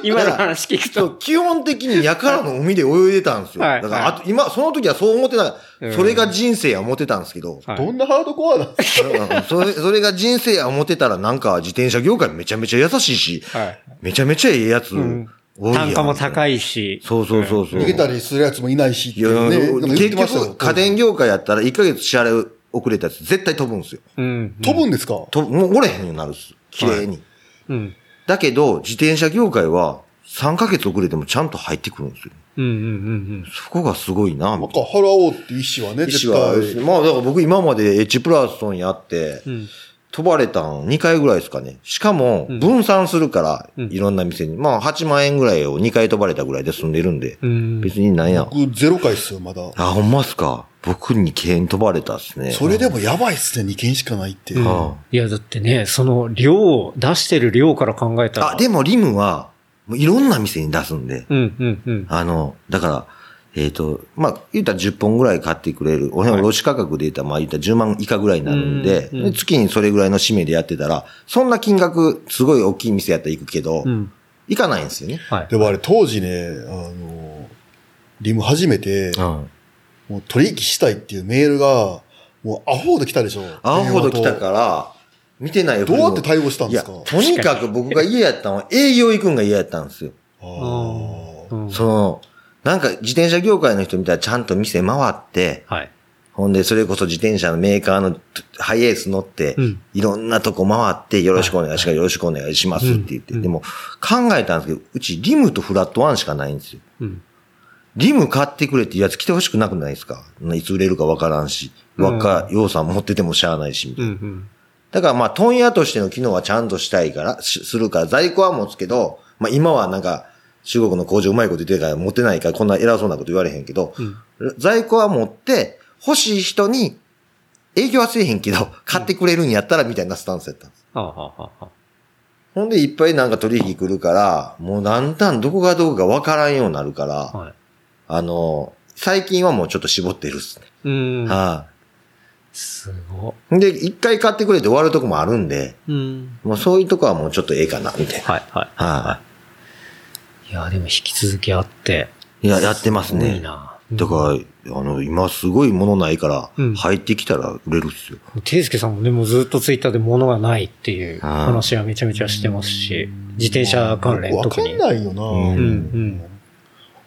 今の話聞くと。基本的にやからの海で泳いでたんですよ。はいだから、あと、今、その時はそう思ってた。うんそれが人生や思ってたんですけど、はいどんなハードコアなんですかうんそれ、それが人生や思ってたらなんか自転車業界めちゃめちゃ優しいし、はいめちゃめちゃええやつん多いやん単価も高いし。そうそうそうそう。逃げたりするやつもいないし結局、家電業界やったら1ヶ月支払い遅れたやつ絶対飛ぶんですよ。うん。飛ぶんですか？ともう折れへんようになるっす。綺麗に。うん。だけど、自転車業界は、3ヶ月遅れてもちゃんと入ってくるんですよ。うんうんうんそこがすごいな、みたいなんか払おうって意思はね、な。意思は絶対。まあだから僕今までエッジプラストンやって、うん。うん。飛ばれたん2回ぐらいですかね。しかも、分散するから、うんいろんな店に。まあ8万円ぐらいを2回飛ばれたぐらいで済んでるんで、うん。別になんや。僕ゼロ回っすよ、まだ。あ、ほんまっすか。僕に件飛ばれたっすね。それでもやばいっすね、2件しかないって。うんあいや、だってね、その量、出してる量から考えたら。あ、でもリムは、もういろんな店に出すんで、うんうんうん。あの、だから、えっ、と、まあ、言ったら10本ぐらい買ってくれる。俺の卸価格で言ったら、まあ言ったら10万以下ぐらいになるんで、うんうんで月にそれぐらいの締めでやってたら、そんな金額、すごい大きい店やったら行くけど、うん。行かないんですよね。はい。でもあれ当時ね、あの、リム始めて、うん。もう取引したいっていうメールが、もうアホほど来たでしょ。アホほど来たから、見てないよ。どうやって対応したんいや、ですか？とにかく僕が嫌やったのは営業行くんが嫌やったんですよ。その、なんか自転車業界の人見たらちゃんと店回って、はい。ほんで、それこそ自転車のメーカーのハイエース乗って、うんいろんなとこ回って、よろしくお願いします、よろしくお願いしますって言って、でも、考えたんですけど、うちリムとフラットワンしかないんですよ。うん。リム買ってくれってやつ来てほしくなくないですか？いつ売れるかわからんし、わか、要さん持っててもしゃあないし、みたいな。うんうん。だからまあ、問屋としての機能はちゃんとしたいから、しするから、在庫は持つけど、まあ今はなんか、中国の工場うまいこと言ってるから持ってないからこんな偉そうなこと言われへんけど、在庫は持って、欲しい人に、営業はせえへんけど、買ってくれるんやったらみたいなスタンスやったんです。ほんでいっぱいなんか取引来るから、もうだんだんどこがどこかわからんようになるから、はい。あの、最近はもうちょっと絞ってるっすね。うん。はすごい。で、一回買ってくれて終わるとこもあるんで、い。うん。もうそういうとこはもうちょっとええかな、みたいな。はい、はい。はいや、でも引き続きあって。い。いや、やってますすごいね。な。だから、あの、今すごいものないからうん、入ってきたら売れるっすよ。ていすけさんもでもずっとツイッターで物がないっていう話はめちゃめちゃしてますし、自転車関連わか特に。んないよな。うんうん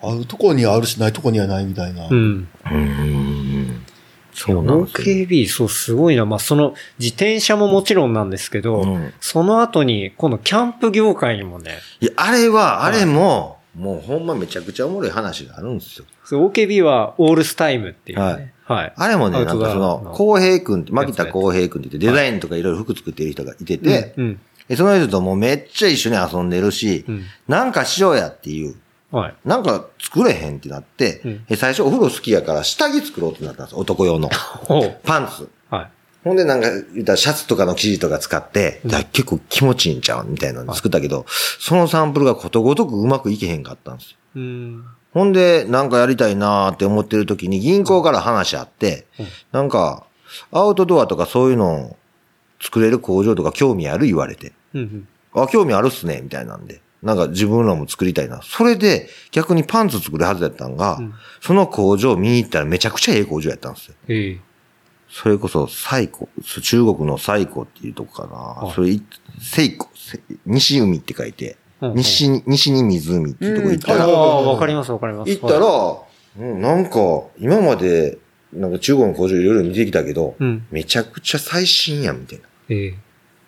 あるとこにはあるし、ないとこにはないみたいな。うん。うーん。そうなん。ですよ。OKB、そう、すごいな。まあ、その、自転車ももちろん。なん。ですけど、うん。その後に、このキャンプ業界にもね、いや、あれは、あれも、もうほん。まめちゃくちゃおもろい話があるん。ですよ。そう OKB はオールスタイムっていうね。はい。あれもね、なん。かそのの、浩平君って、牧田浩平君って言って、デザインとかいろいろ服作ってる人がいてて、うん。でその人ともうめっちゃ一緒に遊ん。でるし、うん。なん。かしようやっていう、はい。なんか作れへんってなって、うんえ最初お風呂好きやから下着作ろうってなったんです男用の。パンツ。はい。ほんでなんか、言ったらシャツとかの生地とか使って、だ結構気持ちいいんちゃうみたいなの作ったけど、そのサンプルがことごとくうまくいけへんかったんですよ。うん。ほんで、なんかやりたいなーって思ってる時に銀行から話あって、なんか、アウトドアとかそういうのを作れる工場とか興味ある言われて。うん。あ、興味あるっすね、みたいなんで。なんか自分らも作りたいな。それで逆にパンツ作るはずやったんが、んその工場見に行ったらめちゃくちゃええ工場やったんですよ。ええ。それこそ、西湖、中国の西湖っていうとこかな。はいそれい、西西海って書いて、西に、西に湖っていうとこ行ったら、ああ、わかりますわかります。行ったら、なんか、今まで、なんか中国の工場いろいろ見てきたけど、うんめちゃくちゃ最新やん、みたいい。え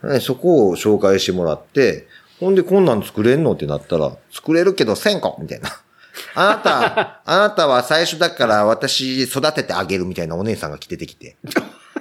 え。そこを紹介してもらって、ほんでこんなん作れんの？ってなったら、作れるけど1000個みたいな。あなた、あなたは最初だから私育ててあげるみたいなお姉さんが来ててきて。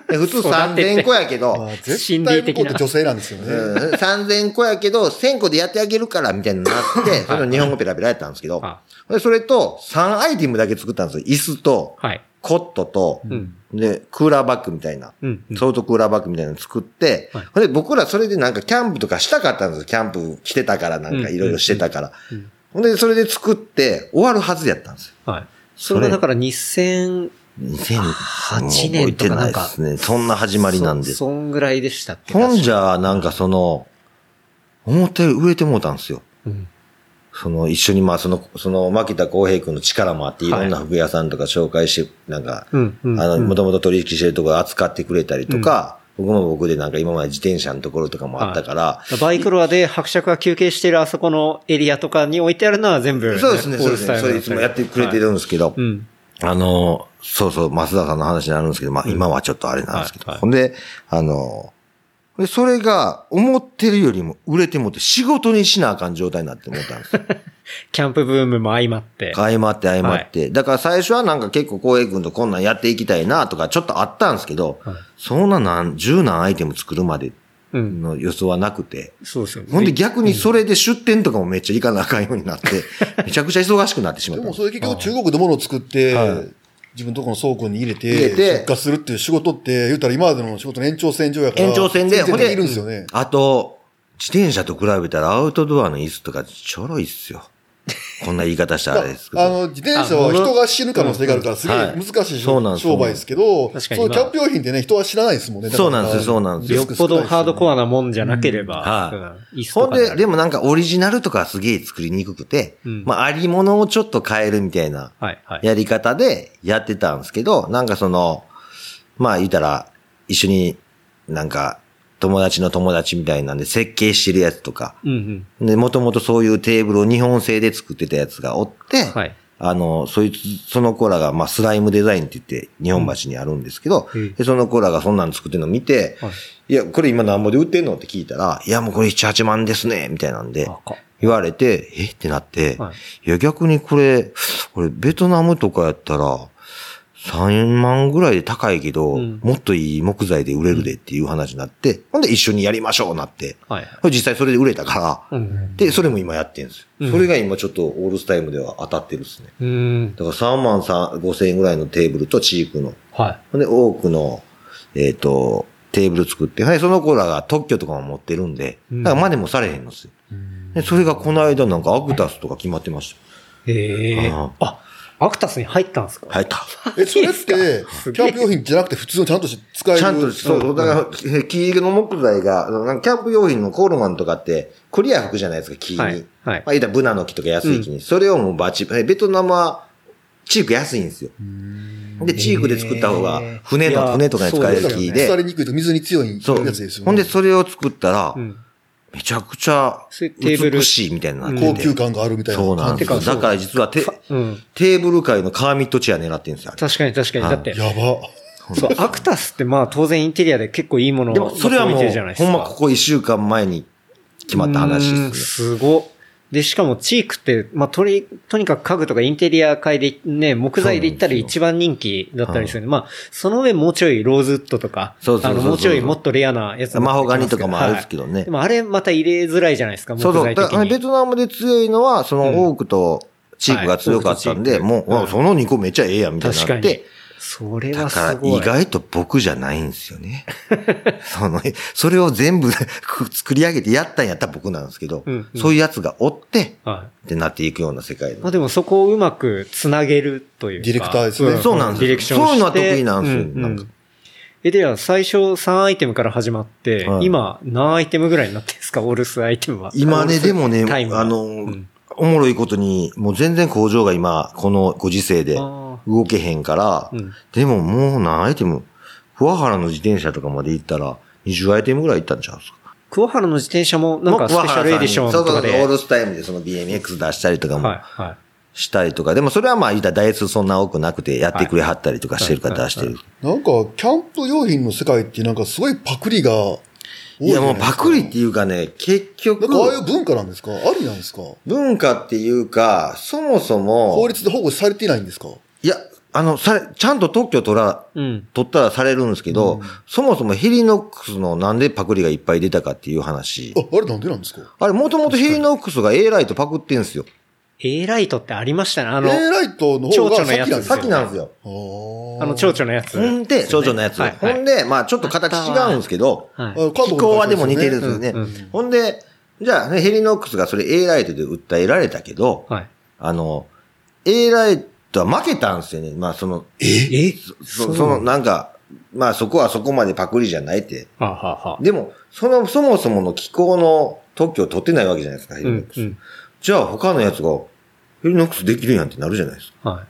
で普通育てて3000個やけど、まあ絶心対理的な向こうって女性なんですよね。うん3000個やけど、1000個でやってあげるから、みたいになって、その日本語ペラペラやったんですけどは、でそれと3アイテムだけ作ったんですよ。椅子と、はい。コットと、うん。で、クーラーバッグみたいな、うんうんソフトクーラーバッグみたいなの作って、はいで僕らそれでなんかキャンプとかしたかったんですよ。キャンプ来てたから、なんかいろいろしてたから。うんほんで、それで作って終わるはずやったんですよ。はい。それがだから2000、2008年とかなんかね。そんな始まりなんでそ。そんぐらいでしたっけほんじゃ、なんかその、思ったより売れてもうたんですよ。うん。その、一緒にまあ、その、その、牧田浩平君の力もあって、い。ろんな服屋さんとか紹介して、なんか、あの、うんもともと取引してるところ扱ってくれたりとか、僕も僕でなんか今まで自転車のところとかもあったから、バイクロアで伯爵が休憩してるあそこのエリアとかに置いてあるのは全部、そうですね、そうですね。それいつもやってくれてるんですけど、うん。あの、そうそう、増田さんの話になるんですけど、まあ今はちょっとあれなんですけど、ほんで、あの、でそれが思ってるよりも売れてもって仕事にしなあかん状態になって思ったんですよ。キャンプブームも相まって。相まって相まって。だから最初はなんか結構浩平君とこんなんやっていきたいなとかちょっとあったんですけど、はいそんな何、十何アイテム作るまでうん。の予想はなくて。そうですよね。ほんで逆にそれで出店とかもめっちゃ行かなあかんようになって、めちゃくちゃ忙しくなってしまったでも。それ結局中国で物を作って、はい自分のとこの倉庫に入れて、出荷するっていう仕事って、言うたら今までの仕事の延長線上やから。延長線で、ほんですよね。あと、自転車と比べたらアウトドアの椅子とかちょろいっすよ。こんな言い方したらあれですけど。あの、自転車は人が死ぬ可能性があるから、すげえはい。難しいそうなんです商売です。けど、確かに。そのキャンプ用品ってね、人は知らないですもんね。だからそうなんですよそうなんですよ。よっぽどハードコアなもんじゃなけれうん。ばは、うん、いほんで、でも、もなんかオリジナルとかはすげえ作りにくくて、うん。まあありものをちょっと変えるみたいなはい、はい。やり方でやってたんですけど、なんかその、まあ言ったら、一緒になんか友達の友達みたいなんで設計してるやつとか、うんうん。で、もともとそういうテーブルを日本製で作ってたやつがおって、はい。あの、そいつ、その子らが、まあ、スライムデザインって言って、日本橋にあるんですけど、うん。でその子らがそんなの作ってるのを見て、はい。い、や、これ今何ぼで売ってんのって聞いたら、いや、もうこれ7、8万ですね、みたいなんで、言われて、え？ってなって、はい。い、や、逆にこれ、これ、ベトナムとかやったら、3万ぐらいで高いけど、うんもっといい木材で売れるでっていう話になって、ほんで一緒にやりましょうなって、はい。実際それで売れたから、うん。で、それも今やってるんですよ。うんそれが今ちょっとオールスタイムでは当たってるっすね。うん。だから3万5千円ぐらいのテーブルとチークの。はほんで、多くの、えっ、と、テーブル作って、はい、その子らが特許とかも持ってるんで、うんだから真似もされへんのっすよ。で、それがこの間なんかアクタスとか決まってましい。へえ。ああ、アクタスに入ったんですか？た。入った。え、それって、キャンプ用品じゃなくて普通のちゃんとして使える。ちゃんと、そう、だから、え木の木材が、なんかキャンプ用品のコールマンとかって、クリア服じゃないですか、木に。はいはいまあ、言ったらブナの木とか安い木に。それをもうバチ、ベトナムは、チーク安いんですよ。で、チークで作った方が船いやの、船とかに使える木で。腐りにくいと水に強いそう。やつですよね。ほんで、それを作ったらう、ん。めちゃくちゃそれテーブル美しいみたいになってて。高級感があるみたいな。そうなんですよ。だから実はテ、うん。テーブル界のカーミットチェア狙ってるんですよ。確かに確かに。はいだって、やば。そう、アクタスってまあ当然インテリアで結構いいものをでも、それはも置いてるじゃないうで、すか。ほんまここ一週間前に決まった話ですすごっ。で、しかもチークって、まあ、とり、とにかく家具とかインテリア界でね、木材で言ったら一番人気だったりするんで、まあ、その上もうちょいローズウッドとか、そうそうそうそう。あの、もうちょいもっとレアなやつマホガニとかもあるんですけどね。はい。でもあれまた入れづらいじゃないですか、木そうそう。材的だからベに。トナムで強いのは、そのオークとチークが強かったんで、はい。もう、その2個めっちゃええやんみたいに確かに。なって、。それだはから意すごい。外と僕じゃないんですよね。その、それを全部 作り上げてやったんやったら僕なんですけど、うんうん。そういうやつがおって、はい。ってなっていくような世界まあでもそこをうまくつなげるというか。ディレクターですね。そうなんですよ。ディレクション。そういうのは得意なんですよ。うなんか。え、では最初3アイテムから始まって、はい。今何アイテムぐらいになってるんですか？オールスアイテムは。今ね、でもね、あの、うん。おもろいことに、もう全然工場が今、このご時世であ動けへんから、うん。でももう何アイテム、桑原の自転車とかまで行ったら、20アイテムぐらい行ったんちゃうんですか？桑原の自転車もなんかスペシャルエディションとかで。そうそうそう、オールスタイムでその BMX 出したりとかもはい、はい。したりとか、でもそれはまあ言ったら台数そんな多くなくてやってくれはったりとかしてるからはい出してる。なんか、キャンプ用品の世界ってなんかすごいパクリが多いいやもうパクリっていうかね、結局なん、かああいう文化なんですか？ありなんですか？文化っていうか、そもそも法、律で保護されていないんですか？いや、あの、され、ちゃんと特許取ら、うん。取ったらされるんですけど、そもそもヘリノックスのなんでパクリがいっぱい出たかっていう話あ。、あれなんでなんですか？あれもともとヘリノックスが A ライトパクってんすよ。A ライトってありましたね。あの、A ライトの方蝶が々のやつ先なんですよ。先なんですよ。あの、蝶々のやつ。ほんで、少女のやつ。ほんで、まあちょっと形違うんですけど、はい。あ気候はでも似てるんですよね。うんうんほんで、じゃあ、ね、ヘリノックスがそれ A ライトで訴えられたけど、はい。あの、A ライトは負けたんですよね。まあその、え？そそのなんか、まあそこはそこまでパクリじゃないって。はあ、はあはあ、でも、その、そもそもの気候の特許を取ってないわけじゃないですか、ヘリノックス。うんうんじゃあ他のやつが、ヘリノックスできるやんってなるじゃないですか。はい。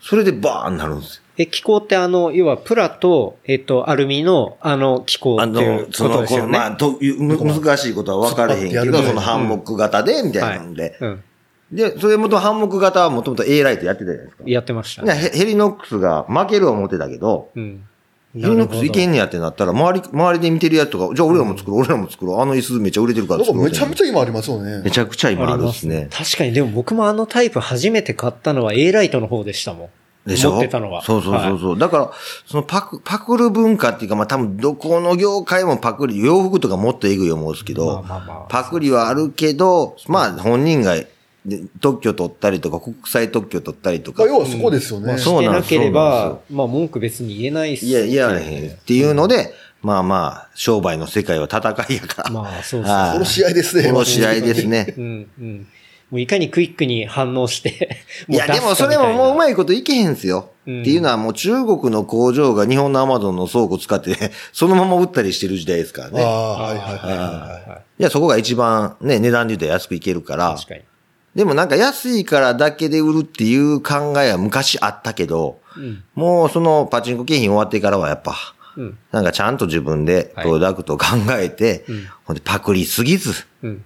それでバーンなるんですよ。え、機構ってあの、要はプラと、えっと、アルミの、あの、機構あっていうの、その、ことですよね。このまあ、という、む難しいことは分からへんけど、そのハンモック型で、みたいなんで。うん。で、それもとハンモック型はもともと A ライトやってたじゃないですか。やってました。いやヘヘリノックスが負ける思ってたけど、うん。ヘリノックスいけんねやってなったら、周り、周りで見てるやつとか、じゃあ俺らも作ろう、俺らも作ろう。あの椅子めっちゃ売れてるからなんか作ろう。めちゃめちゃ今ありますよねめ。ちゃくちゃ今あるりですね。確かに、でも僕もあのタイプ初めて買ったのは A ライトの方でしたもん。でしょ？持ってたのは。そうそうそうそう。だから、そのパク、パクる文化っていうか、まあ多分どこの業界もパクリ、洋服とかもっとエグい思うんですけど、まあまあまあパクリはあるけど、まあ本人がで特許取ったりとか、国際特許取ったりとかまあ、要はそこですよね。まあ、そしてうなんですなければ、まあ文句別に言えないっすいや、いやらへんっていうので、まあまあ、商売の世界は戦いやから。まあそうそうはい殺し合いですね。殺し合いですね。うん、うん。もういかにクイックに反応して いや、でもそれももううまいこといけへんすよ。うんっていうのはもう中国の工場が日本のアマゾンの倉庫使って、そのまま売ったりしてる時代ですからね。ああ、はいはいはいはいはい。いや、そこが一番ね、値段で言うと安くいけるから。確かに。でもなんか安いからだけで売るっていう考えは昔あったけど、うん。もうそのパチンコ景品終わってからはやっぱ、うん。なんかちゃんと自分でプロダクトを考えて、うんほんでパクリすぎず、うん。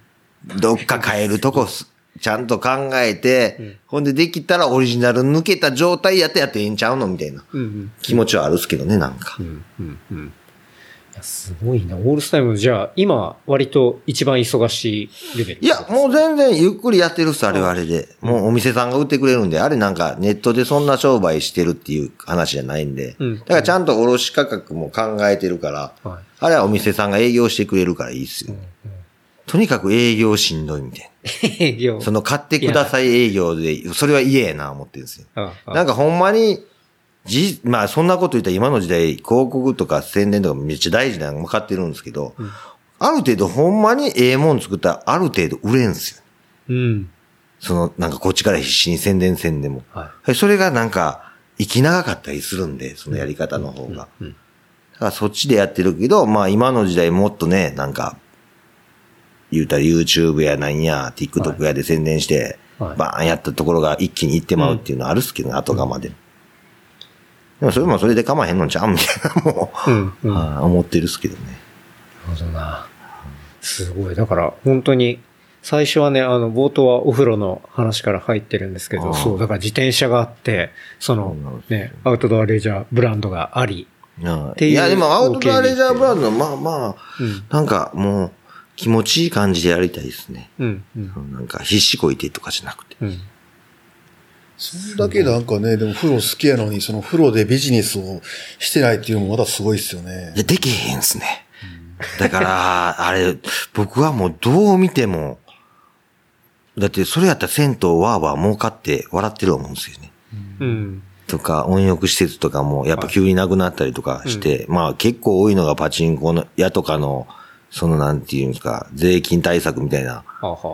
どっか変えるとこす、ちゃんと考えて、うんほんでできたらオリジナル抜けた状態やってやってええんちゃうのみたいなうん。気持ちはあるっすけどね、なんかう。ん。うん。うん。すごいな。オールスタイム、じゃあ、今、割と一番忙しいレベル。いや、もう全然ゆっくりやってるっす、あれはあれで。もうお店さんが売ってくれるんで、あれなんかネットでそんな商売してるっていう話じゃないんで。うんだからちゃんと卸価格も考えてるから、はい。あれはお店さんが営業してくれるからいいっすよ。とにかく営業しんどいみたい営業。な。その買ってください営業で、それは嫌やな思ってるんですよ。ああなんかほんまに、じ、まあそんなこと言ったら今の時代、広告とか宣伝とかめっちゃ大事なの分かってるんですけど、ある程度ほんまにええもん作ったらある程度売れんすよ。うん。その、なんかこっちから必死に宣伝せんでも。ははいそれがなんか、生き長かったりするんで、そのやり方の方が。うん。だからそっちでやってるけど、まあ今の時代もっとね、なんか、言うたら YouTube やなんや、TikTok やで宣伝して、はいバーンやったところが一気に行ってまうっていうのはあるっすけどね、後釜で。でもそれもそれで構わへんのんちゃうみたいな、もう、うん。うん。なるはい思ってるっすけどね。ほどな。すごい。だから、本当に、最初はね、あの、冒頭はお風呂の話から入ってるんですけど、そう、だから自転車があって、そのね、アウトドアレジャーブランドがあり、うんていういや、でもアウトドアレジャーブランド、まあまあ、うん。なんかもう、気持ちいい感じでやりたいですね。うん。うん。なんか必死こいてとかじゃなくて。うん。そんだけなんかね、でも風呂好きやのに、その風呂でビジネスをしてないっていうのもまだすごいっすよねい。や、できへんすね。だから、あれ、僕はもうどう見ても、だってそれやったら銭湯わーわー儲かって笑ってる思うんですよね。うん。とか、温浴施設とかもやっぱ急になくなったりとかして、まあ結構多いのがパチンコの屋とかの、そのなんていうんですか、税金対策みたいな。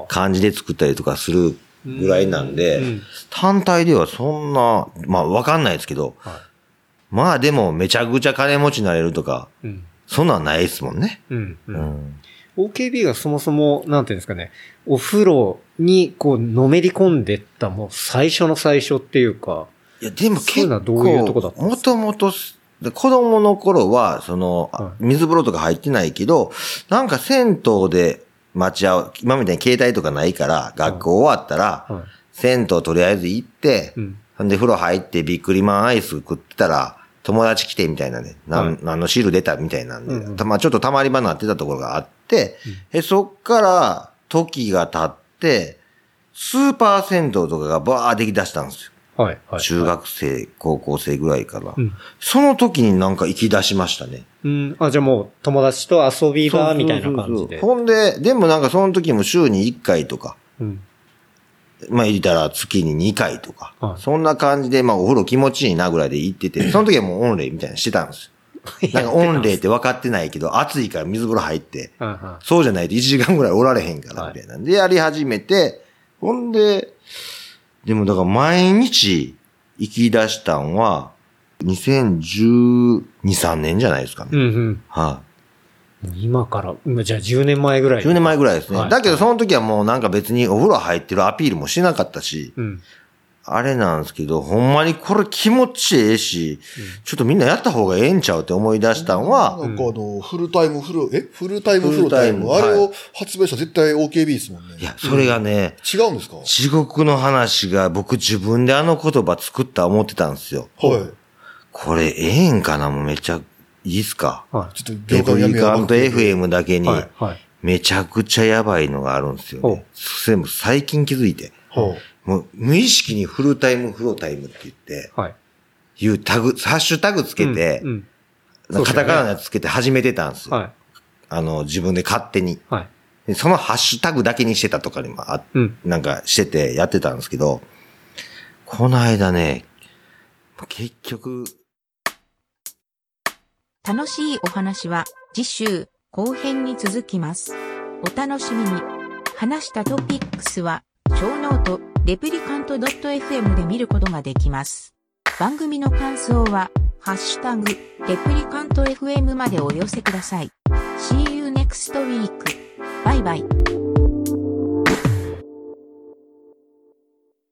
感じで作ったりとかするぐらいなんで、うん単体ではそんな、まあわかんないですけど、はまあでもめちゃくちゃ金持ちになれるとか、い。うん。そんなんないですもんね。うん。う。うんん。OKB がそもそも、なんていうんですかね、お風呂にこう、のめり込んでったもう最初の最初っていうか、いや、でも結のはどういうとこだもともと子供の頃は、その、水風呂とか入ってないけど、なんか銭湯で待ち合う、今みたいに携帯とかないから、学校終わったら、はい。銭湯とりあえず行って、うん。ほんで風呂入ってビックリマンアイス食ってたら、友達来てみたいなね、なん、はい。何の汁出たみたいなんで、うんうん。たまあちょっと溜まり場になってたところがあって、えそっから時が経って、スーパー銭湯とかがバーでき出したんですよ。はい。はい。中学生、高校生ぐらいかな。うん。その時になんか行き出しましたね。うん。あ、じゃあもう友達と遊び場みたいな感じで。そうそうそうほんで、でもなんかその時も週に1回とか、うん。まあ言ったら月に2回とか、はいそんな感じで、まあお風呂気持ちいいなぐらいで行ってて、その時はもうオンレイみたいなのしてたんですよ。なんかオンレイって分かってないけど、暑いから水風呂入って、はいはそうじゃないと1時間ぐらいおられへんから、はいみたいなんでやり始めて、ほんで、でもだから毎日行き出したんは、2012、3年じゃないですかね。い。うんうん。はい、今から、今じゃあ10年前ぐらい。10年前ぐらいですね。はいだけどその時はもうなんか別にお風呂入ってるアピールもしなかったし、うん。あれなんですけど、ほんまにこれ気持ちええし、ちょっとみんなやった方がええんちゃうって思い出したんは、なんかあの、フルタイムフル、え？フルタイムフルタイム？あれを発売したら絶対 OKB ですもんね。いや、それがね、違うんですか？地獄の話が僕自分であの言葉作った思ってたんですよ。はい。これええんかな？もうめちゃ、いいっすか？はちょっとレプリカントやばくて FM だけい。に、はい。はい。めちゃくちゃやばいのがあるんですよね。それも最近気づいて。ほう。もう無意識にフルタイムフロータイムって言って、はい。いうタグ、ハッシュタグつけて、うん。カタカナのやつつけて始めてたんですよ。はい。あの、自分で勝手に。はい。でそのハッシュタグだけにしてたとかにもあ、うん。なんかしててやってたんですけど、この間ね、結局、楽しいお話は次週後編に続きます。お楽しみに。話したトピックスは、ショーノート、 replicant.fm で見ることができます。番組の感想は、ハッシュタグ、レプリカント FM までお寄せください。See you next week. バイバイ。